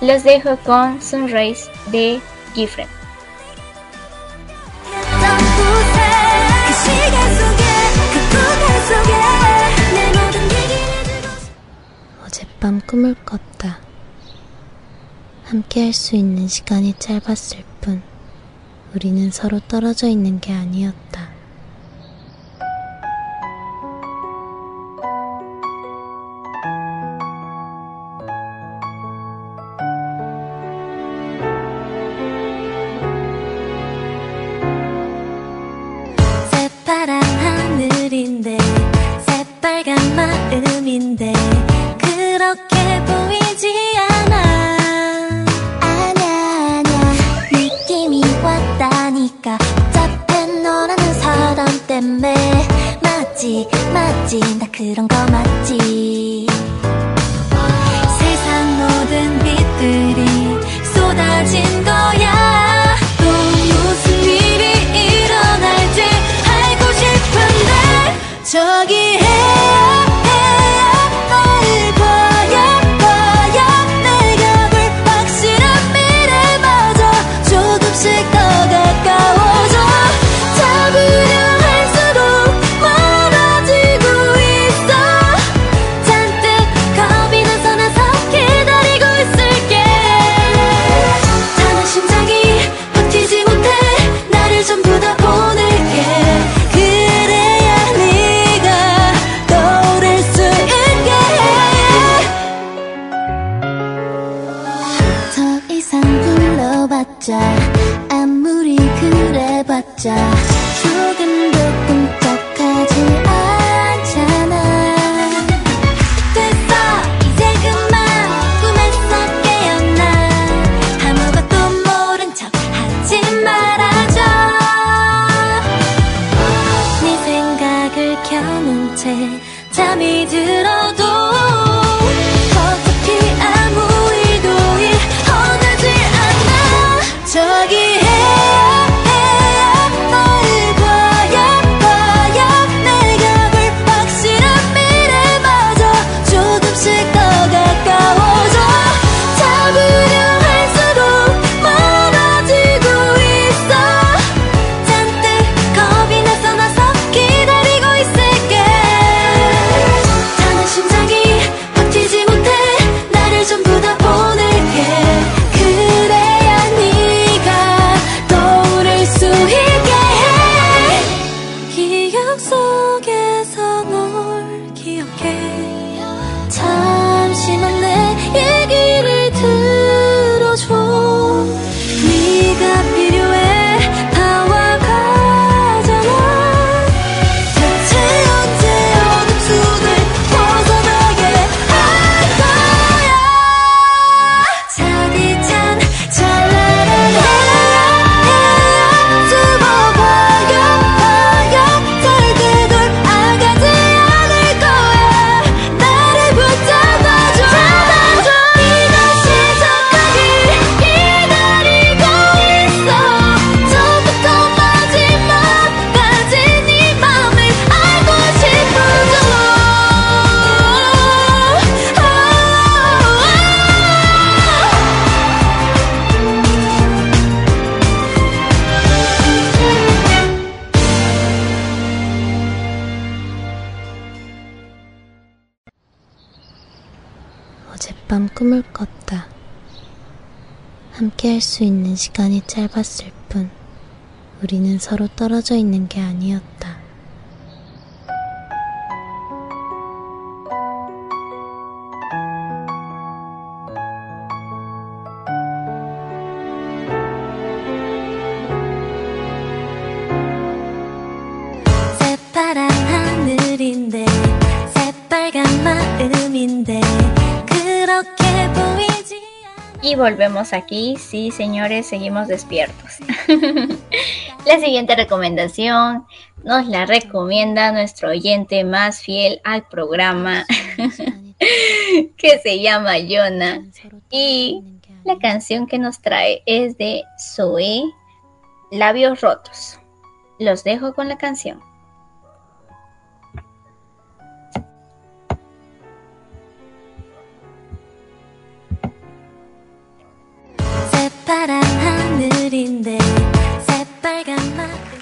Los dejo con Sunrise de Gifren. 어젯밤 꿈을 꿨다. 함께할 수 있는 시간이 짧았을 뿐, 우리는 서로 떨어져 있는 게 아니었다. 때문에 맞지 맞지. 나 그런 거 맞지. 세상 모든 빛들이 쏟아진 거야. 또 무슨 일이 일어날지 알고 싶은데 저기 서로 Y volvemos aquí, sí señores, seguimos despiertos. La siguiente recomendación nos la recomienda nuestro oyente más fiel al programa, que se llama Yona. Y la canción que nos trae es de Zoe, Labios Rotos. Los dejo con la canción. 빨간 맛.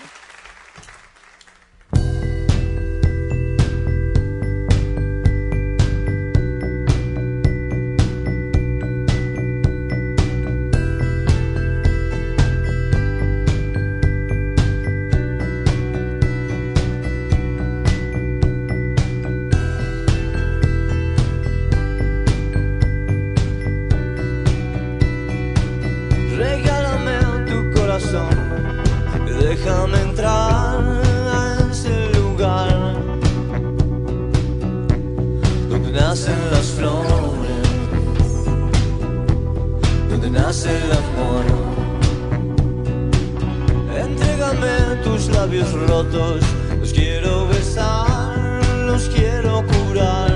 Déjame entrar a ese lugar donde nacen las flores, donde nace el amor. Entrégame tus labios rotos, los quiero besar, los quiero curar.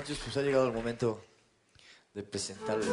noches, pues ha llegado el momento de presentarles.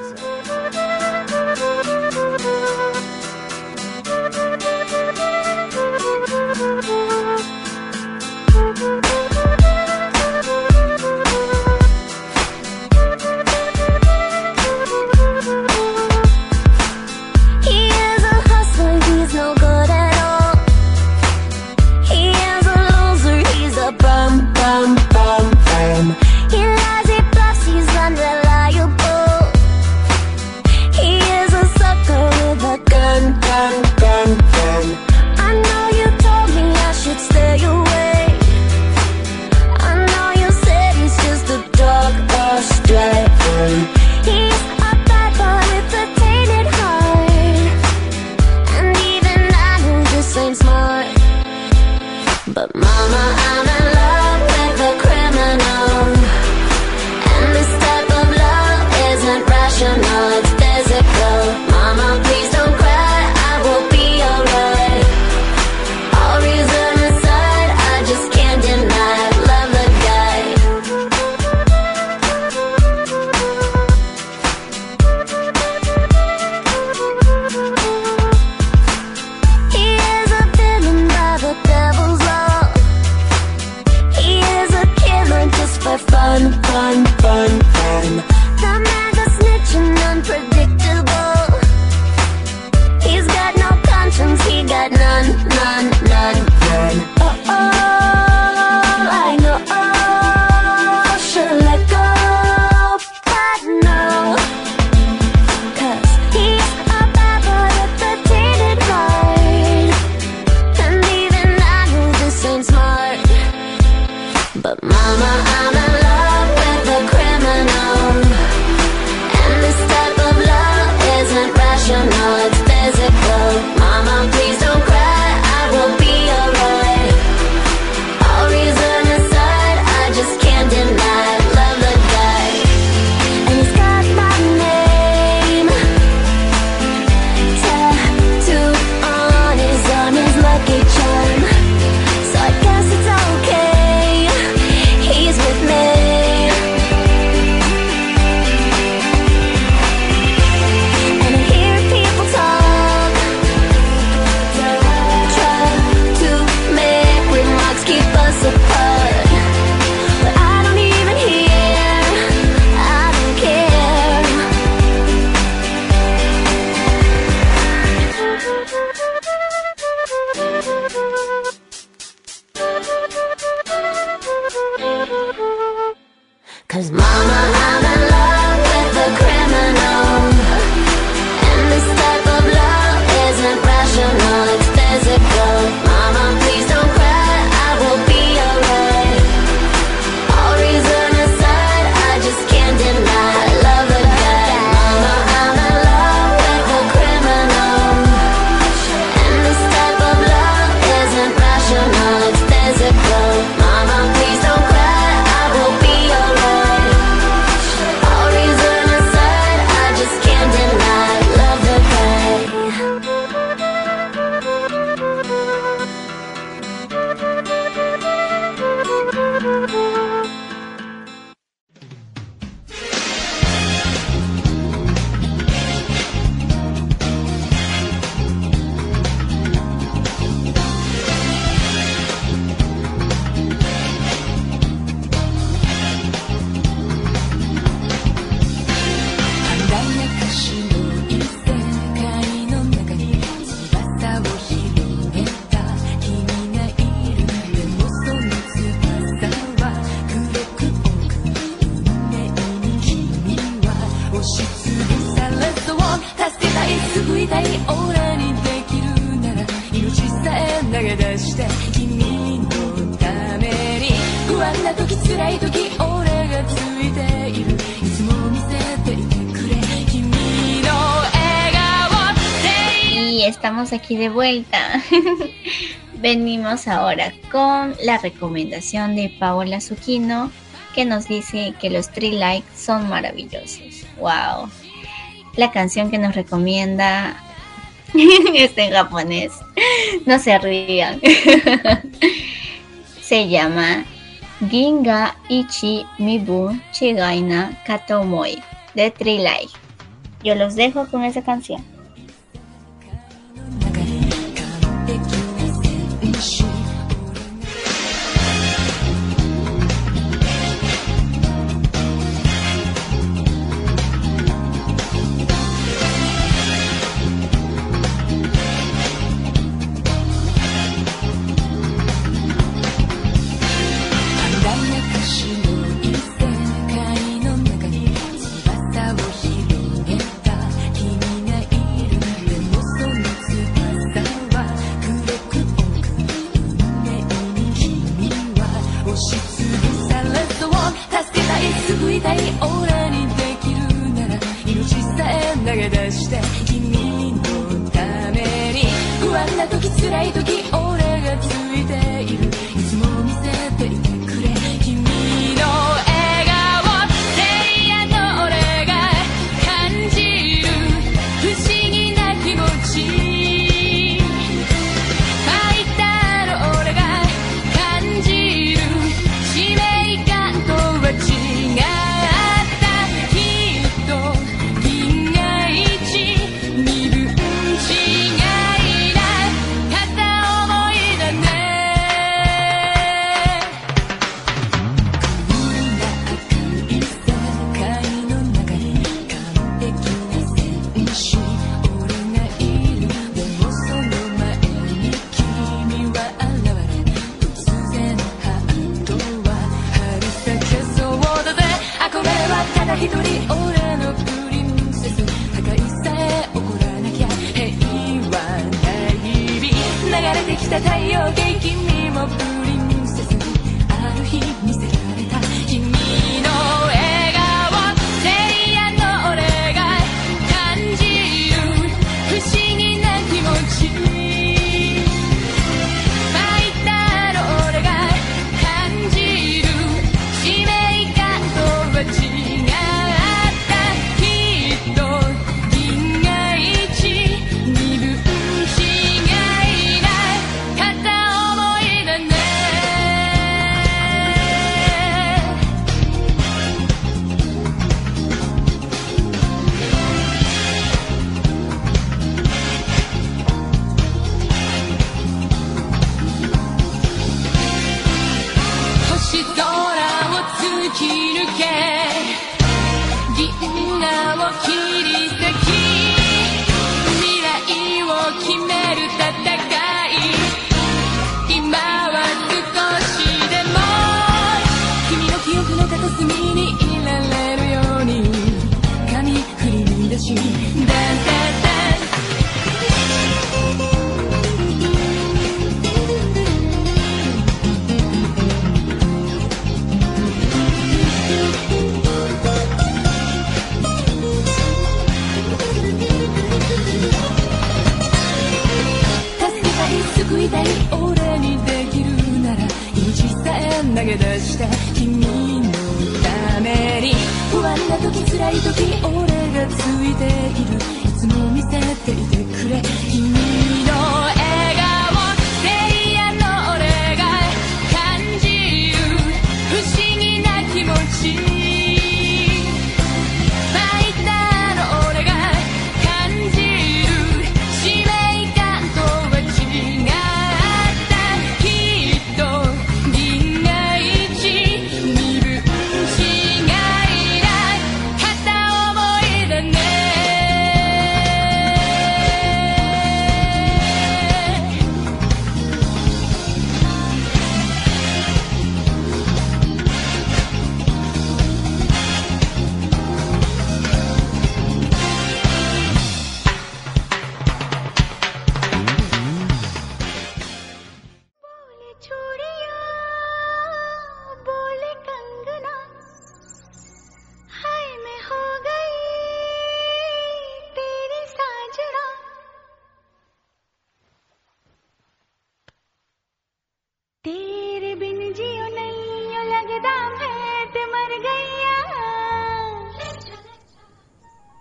aquí de vuelta. Venimos ahora con la recomendación de Paola Zucchino que nos dice que los Three Likes son maravillosos. ¡Wow! La canción que nos recomienda está en japonés. No se rían. se llama Ginga Ichi Mibu Chigaina Katomoi de Three Likes. Yo los dejo con esa canción. 抜け。銀河を切り裂き未来を決めるため出した君のために。不安な時辛い時俺がついている。いつも見せていてくれ。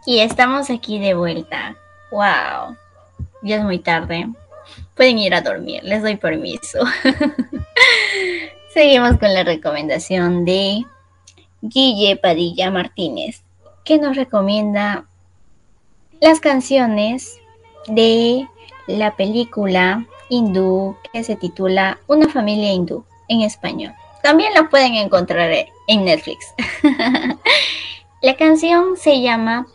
Y estamos aquí de vuelta. ¡Wow! Ya es muy tarde. Pueden ir a dormir, les doy permiso. Seguimos con la recomendación de Guille Padilla Martínez, que nos recomienda las canciones de la película hindú que se titula Una familia hindú en español. También la pueden encontrar en Netflix. La canción se llama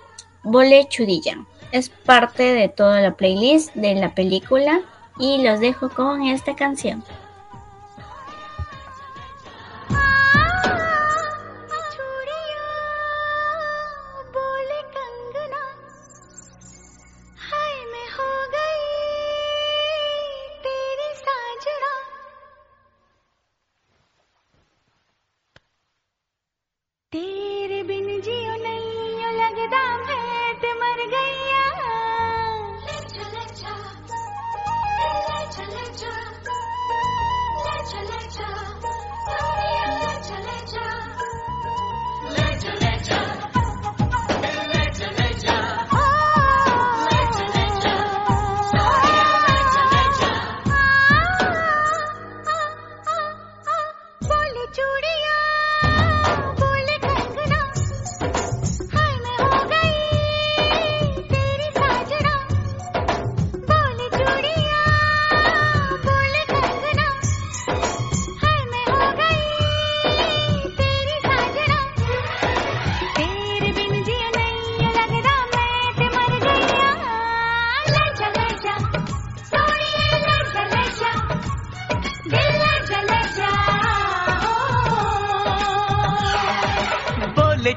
Bole Chudilla. Es parte de toda la playlist de la película y los dejo con esta canción.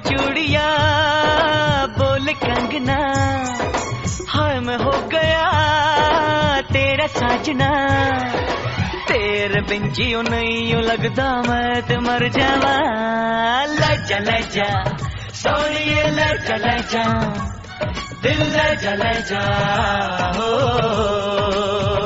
चूड़िया, बोल कंगना हाय मैं हो गया तेरा साजना। तेरे बिन जियो नहीं यो लगदा मैं ते मर जावा। ले जा ले जा सोनिए ले जा दिल ले जा ले जा हो।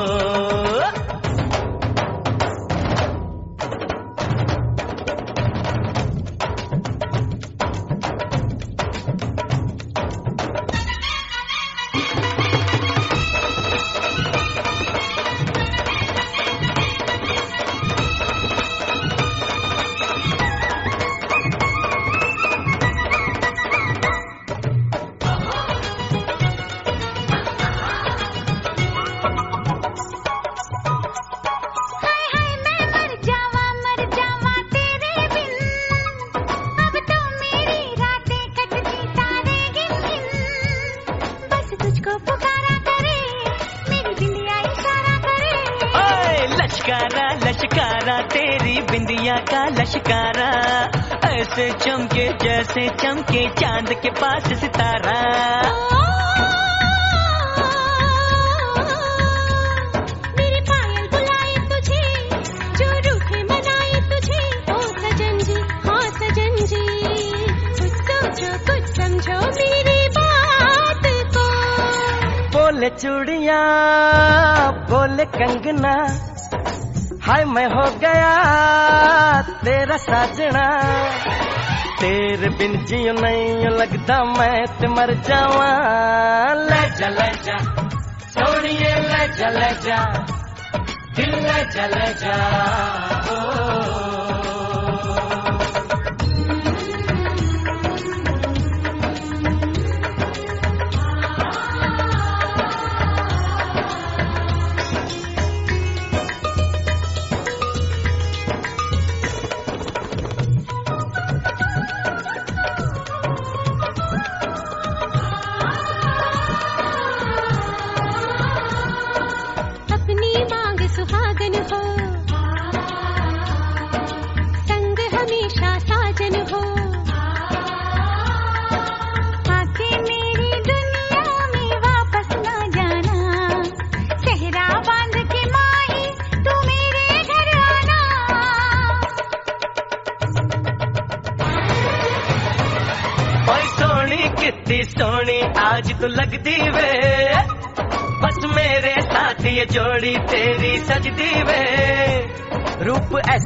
बात को। बोले चूड़िया बोले कंगना हाय मैं हो गया तेरा साजना। तेरे बिन जियो नहीं लगता, मैं ते मर जावा ले जा ले जा, सोनिए, ले जा ले जा, दिल ले जा ले जा ओ। अपनी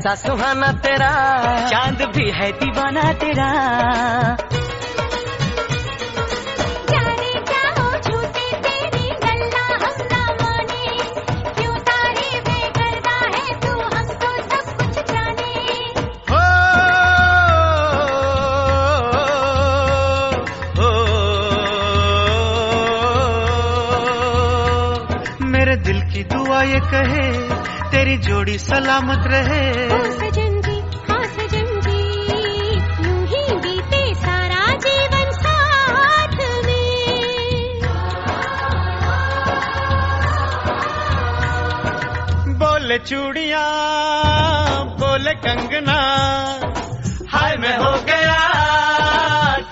रूप ऐसा कंगना, हाय मैं हो गया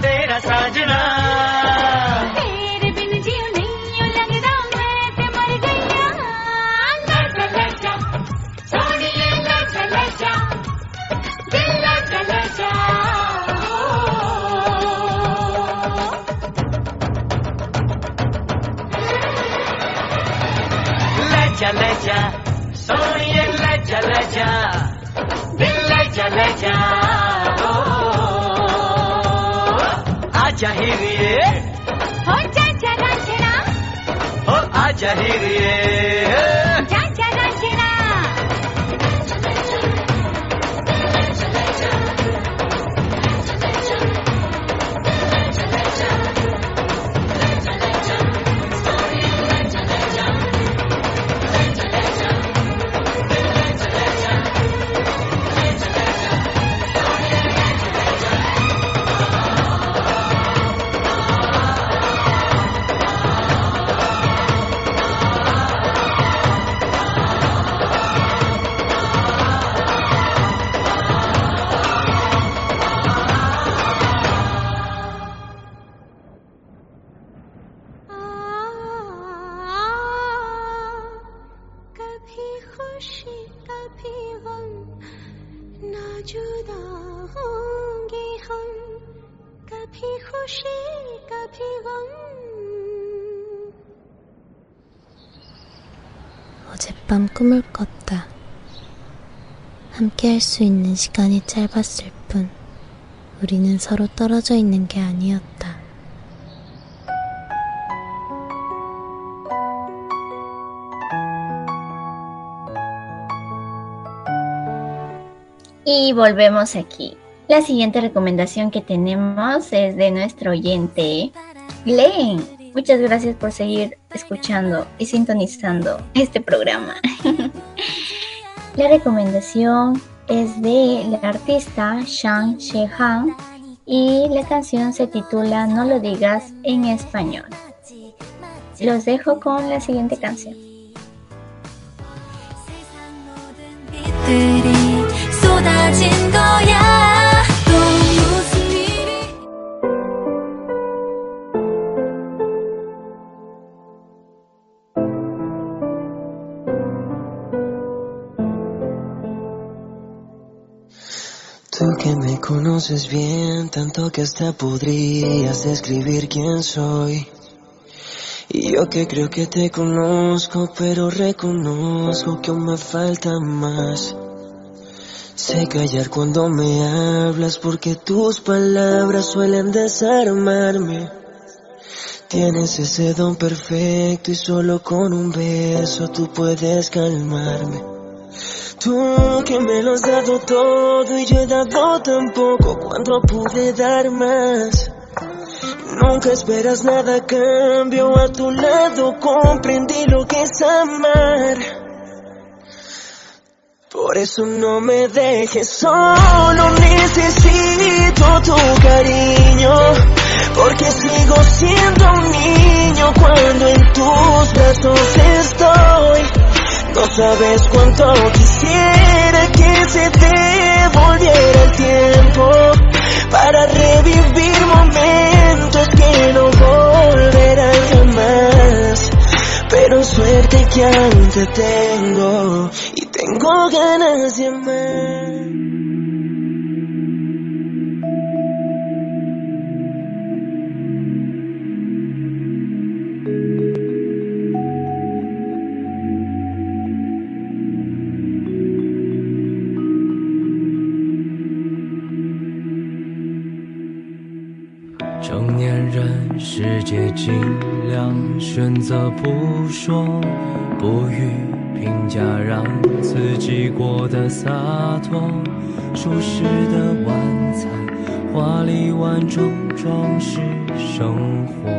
तेरा साजना। तेरे बिन जीव नहीं लगदा मैं ते मर गईया लजा लजा सोनिए जा हीरे हो चा चला चला हो आजा हीरे 꿈을 꿨다. 함께 할 수 있는 시간이 짧았을 뿐, 우리는 서로 떨어져 있는 게 아니었다. Y volvemos aquí. La siguiente recomendación que tenemos es de nuestro oyente, Glenn. Muchas gracias por seguir escuchando y sintonizando este programa. la recomendación es de la artista Shang Shehan y la canción se titula No lo digas en español. Los dejo con la siguiente canción. 빛들이 쏟아 쏟아진 거야 Conoces bien, tanto que hasta podrías describir quién soy. Y yo que creo que te conozco, pero reconozco que aún me falta más. Sé callar cuando me hablas porque tus palabras suelen desarmarme. Tienes ese don perfecto y solo con un beso tú puedes calmarme. Tú que me lo has dado todo y yo he dado tan poco cuando pude dar más. Nunca esperas nada cambio, a tu lado comprendí lo que es amar. Por eso no me dejes solo, necesito tu cariño. Porque sigo siendo un niño cuando en tus brazos estoy. No sabes cuánto quisiera que se devolviera el tiempo para revivir momentos que no volverán jamás. Pero suerte que aún te tengo y tengo ganas de amar. 选择不说不语评价，让自己过得洒脱。舒适的晚餐，华丽碗中装饰生活。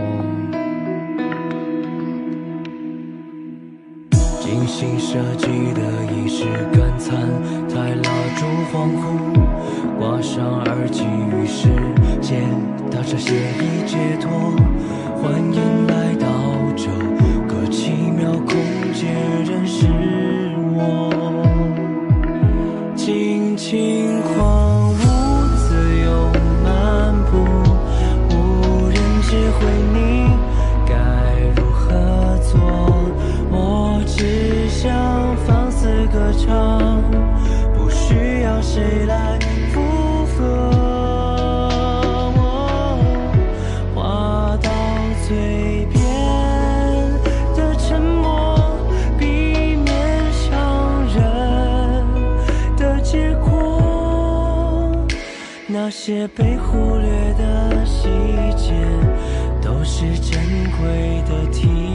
精心设计的仪式感餐，台蜡烛恍惚，挂上耳机，与世界达成协议解脱，欢迎来到些被忽略的细节，都是珍贵的体验。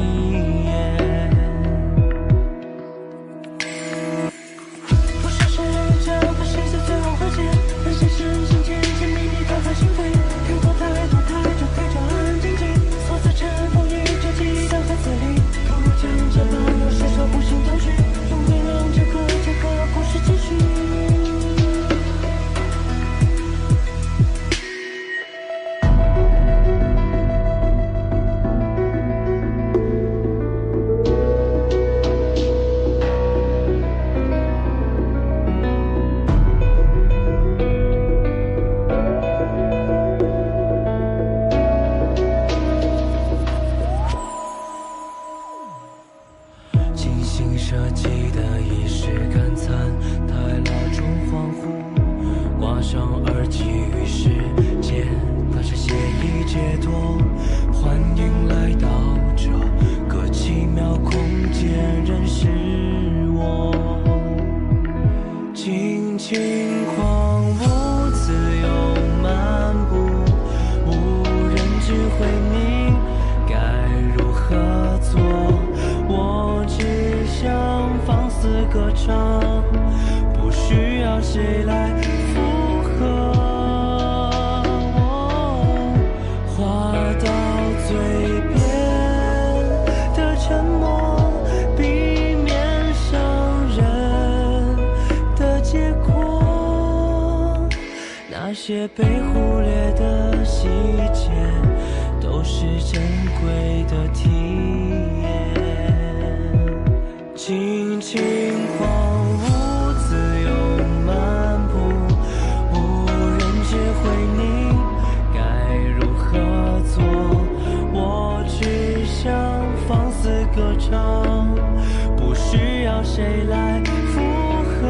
谁来附和？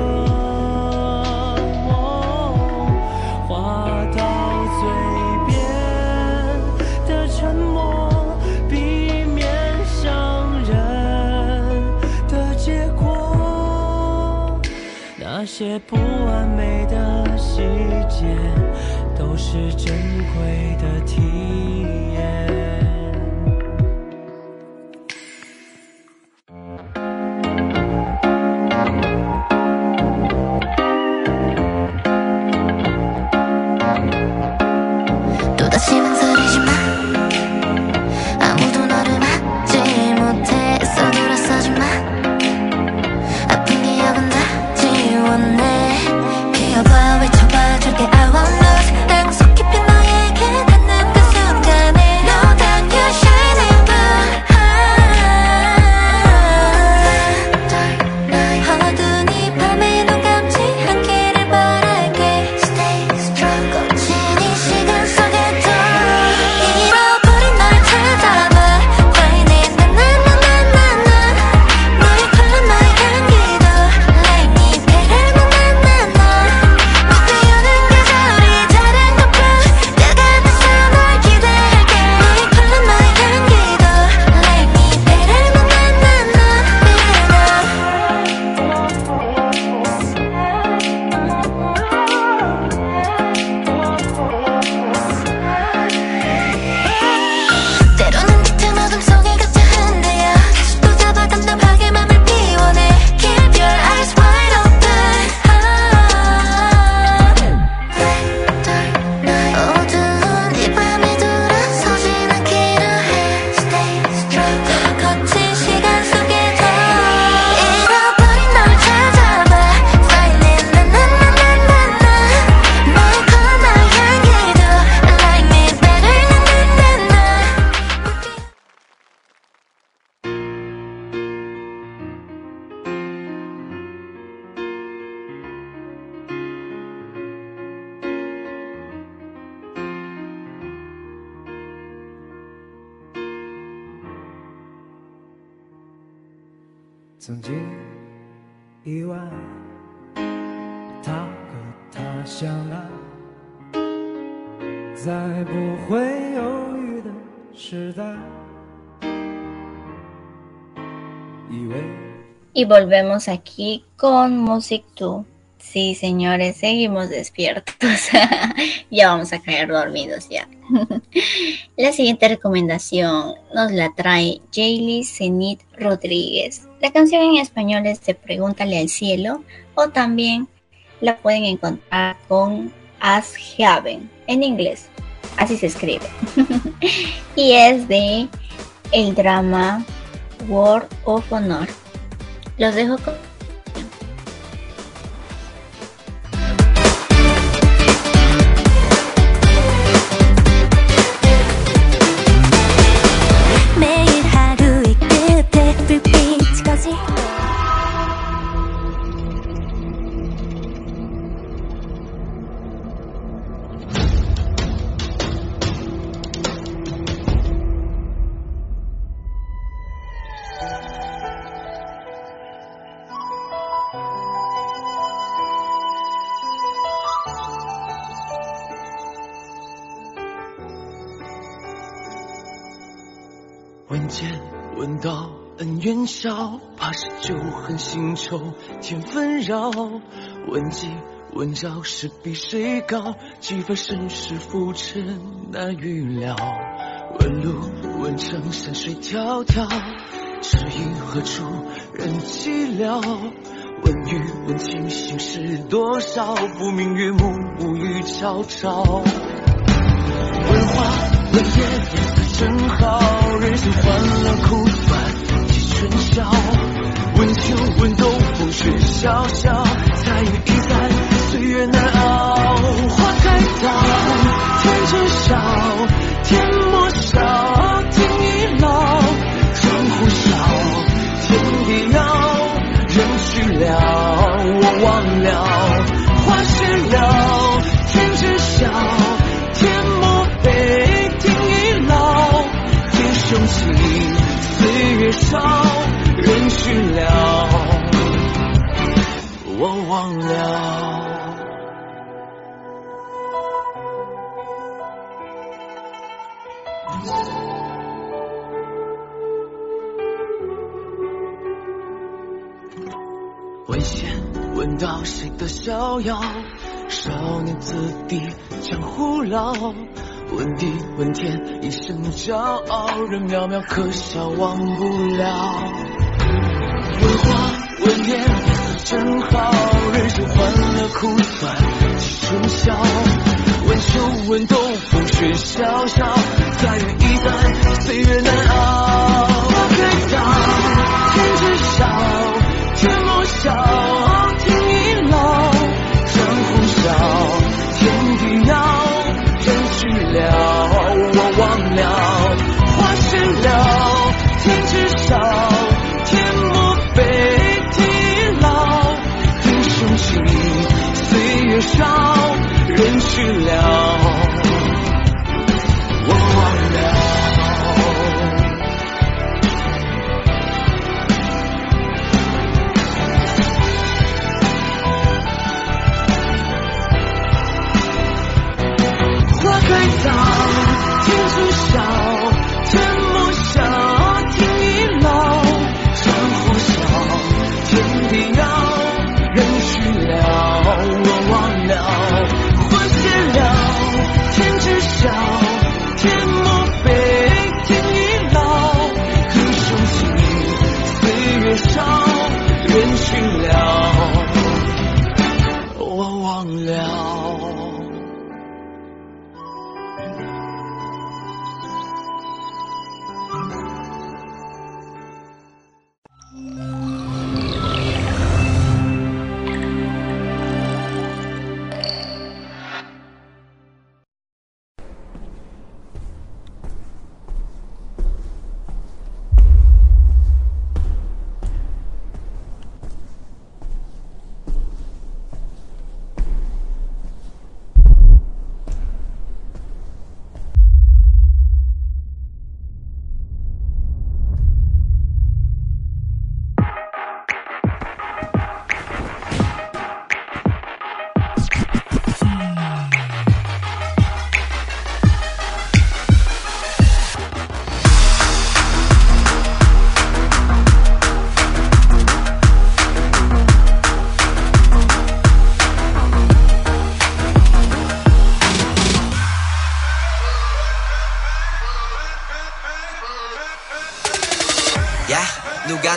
哦话到嘴边的沉默，避免伤人的结果。那些不完美的细节，都是珍贵的体验。Volvemos aquí con Music 2. Sí, señores, seguimos despiertos. ya vamos a caer dormidos ya. la siguiente recomendación nos la trae Jaylee Zenit Rodríguez. La canción en español es de Pregúntale al cielo o también la pueden encontrar con As Heaven en inglés. Así se escribe. y es de el drama World of Honor. Los dejo con... 问剑问道恩怨消，怕是旧恨新仇添纷扰。问计问招是比谁高？几番身世浮沉难预料。问路问程山水迢迢，知音何处人寂寥？问雨问情心事多少？不明月暮暮雨悄悄。问花问叶正好，人生欢乐苦短几春宵。问秋问冬风雪潇潇，彩云易散岁月难熬。花开早，天知晓，天莫笑，天已老。江湖笑，天地遥，人去了，我忘了。花谢了，去了。我忘了。危险，闻到谁的逍遥？少年子弟江湖老，问地问天，一生骄傲，人渺渺可笑，忘不了。问花问叶，真好，人生欢乐苦短几春宵。问秋问冬，风雪萧萧，再远一段岁月难熬。花开早，天知晓，天莫笑，了我忘了花开早天知晓天莫笑天亦老江湖小天地遥人去了我忘了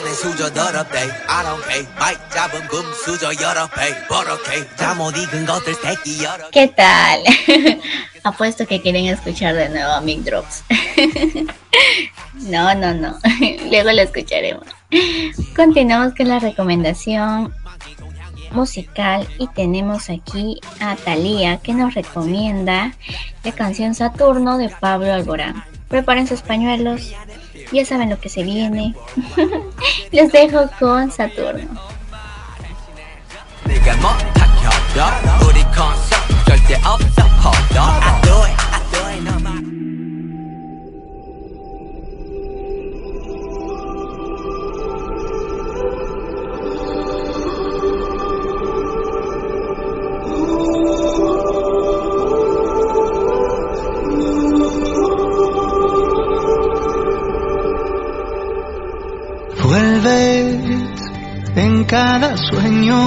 누가 내 수저 더럽대 I don't care 마이크 잡은 금 수저 여러 배 버럭해 잠못 익은 것들 새끼 여러 ¿Qué tal? Apuesto que quieren escuchar de nuevo a Mic Drops. no, no, no. Luego lo escucharemos. Continuamos con la recomendación musical y tenemos aquí a Thalía que nos recomienda la canción Saturno de Pablo Alborán. Preparen sus pañuelos, ya saben lo que se viene. Les dejo con Saturno.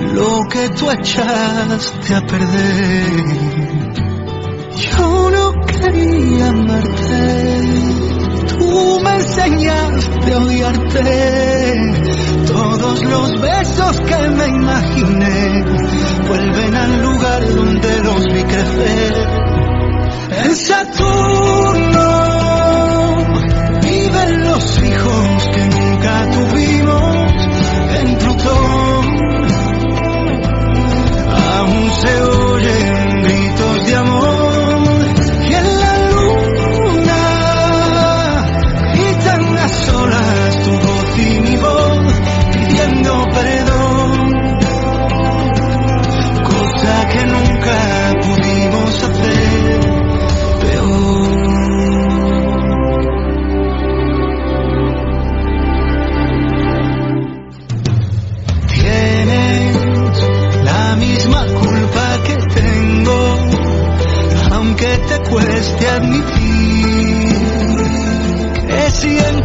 lo que tú echaste a perder. Yo no quería amarte, tú me enseñaste a odiarte. Todos los besos que me imaginé vuelven al lugar donde los vi crecer. En Saturno viven los hijos que nunca tuvimos. En Plutón seu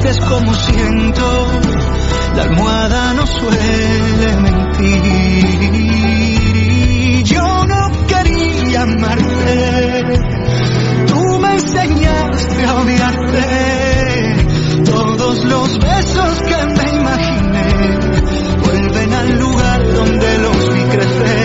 sientes como siento, la almohada no suele mentir. Yo no quería amarte, tú me enseñaste a odiarte. Todos los besos que me imaginé vuelven al lugar donde los vi crecer.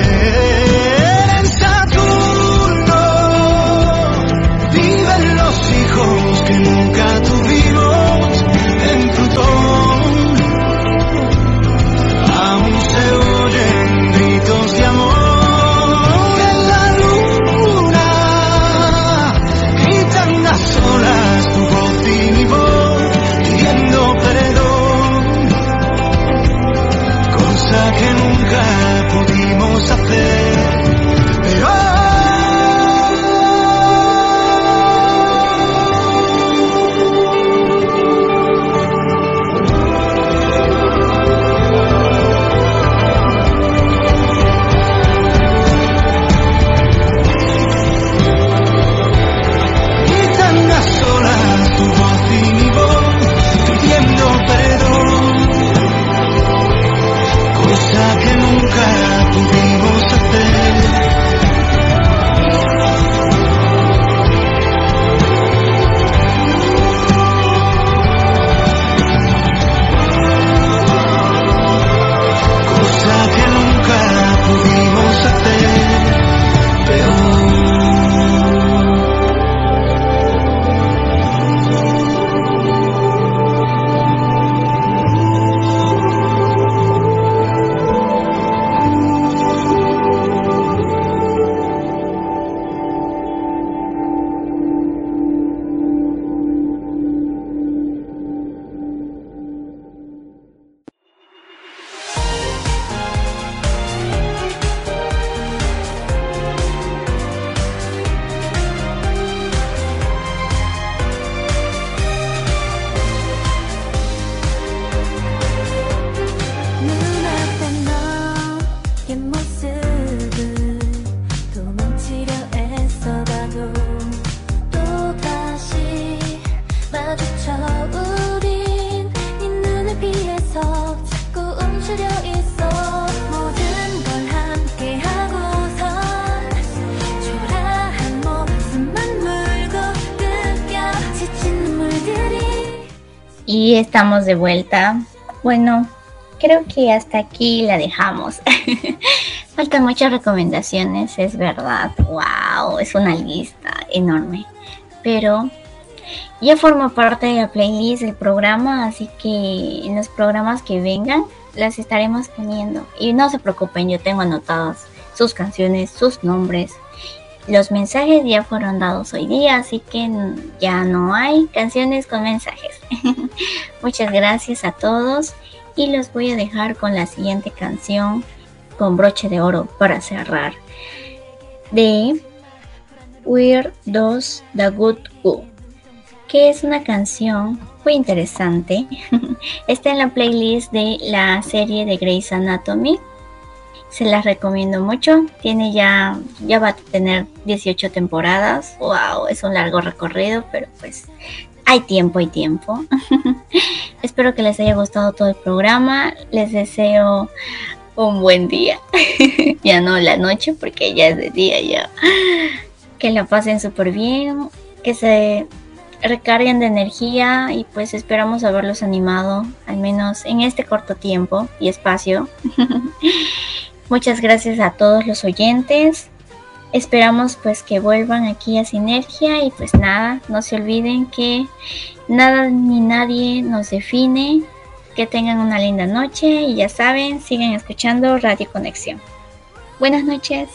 Estamos de vuelta. Bueno, creo que hasta aquí la dejamos. Faltan muchas recomendaciones, es verdad. Wow, es una lista enorme. Pero ya forma parte de la playlist del programa, así que en los programas que vengan las estaremos poniendo. Y no se preocupen, yo tengo anotadas sus canciones, sus nombres. Los mensajes ya fueron dados hoy día, así que ya no hay canciones con mensajes. Muchas gracias a todos y los voy a dejar con la siguiente canción con broche de oro para cerrar. De We're Dos The Good Who, que es una canción muy interesante. Está en la playlist de la serie de Grey's Anatomy. Se las recomiendo mucho. Tiene ya, ya va a tener 18 temporadas. Wow, es un largo recorrido, pero pues hay tiempo y tiempo. Espero que les haya gustado todo el programa. Les deseo un buen día. ya no la noche, porque ya es de día ya. Que la pasen súper bien. Que se recarguen de energía y pues esperamos haberlos animado, al menos en este corto tiempo y espacio. Muchas gracias a todos los oyentes. Esperamos pues que vuelvan aquí a Sinergia y pues nada, no se olviden que nada ni nadie nos define. Que tengan una linda noche y ya saben, sigan escuchando Radio Conexión. Buenas noches.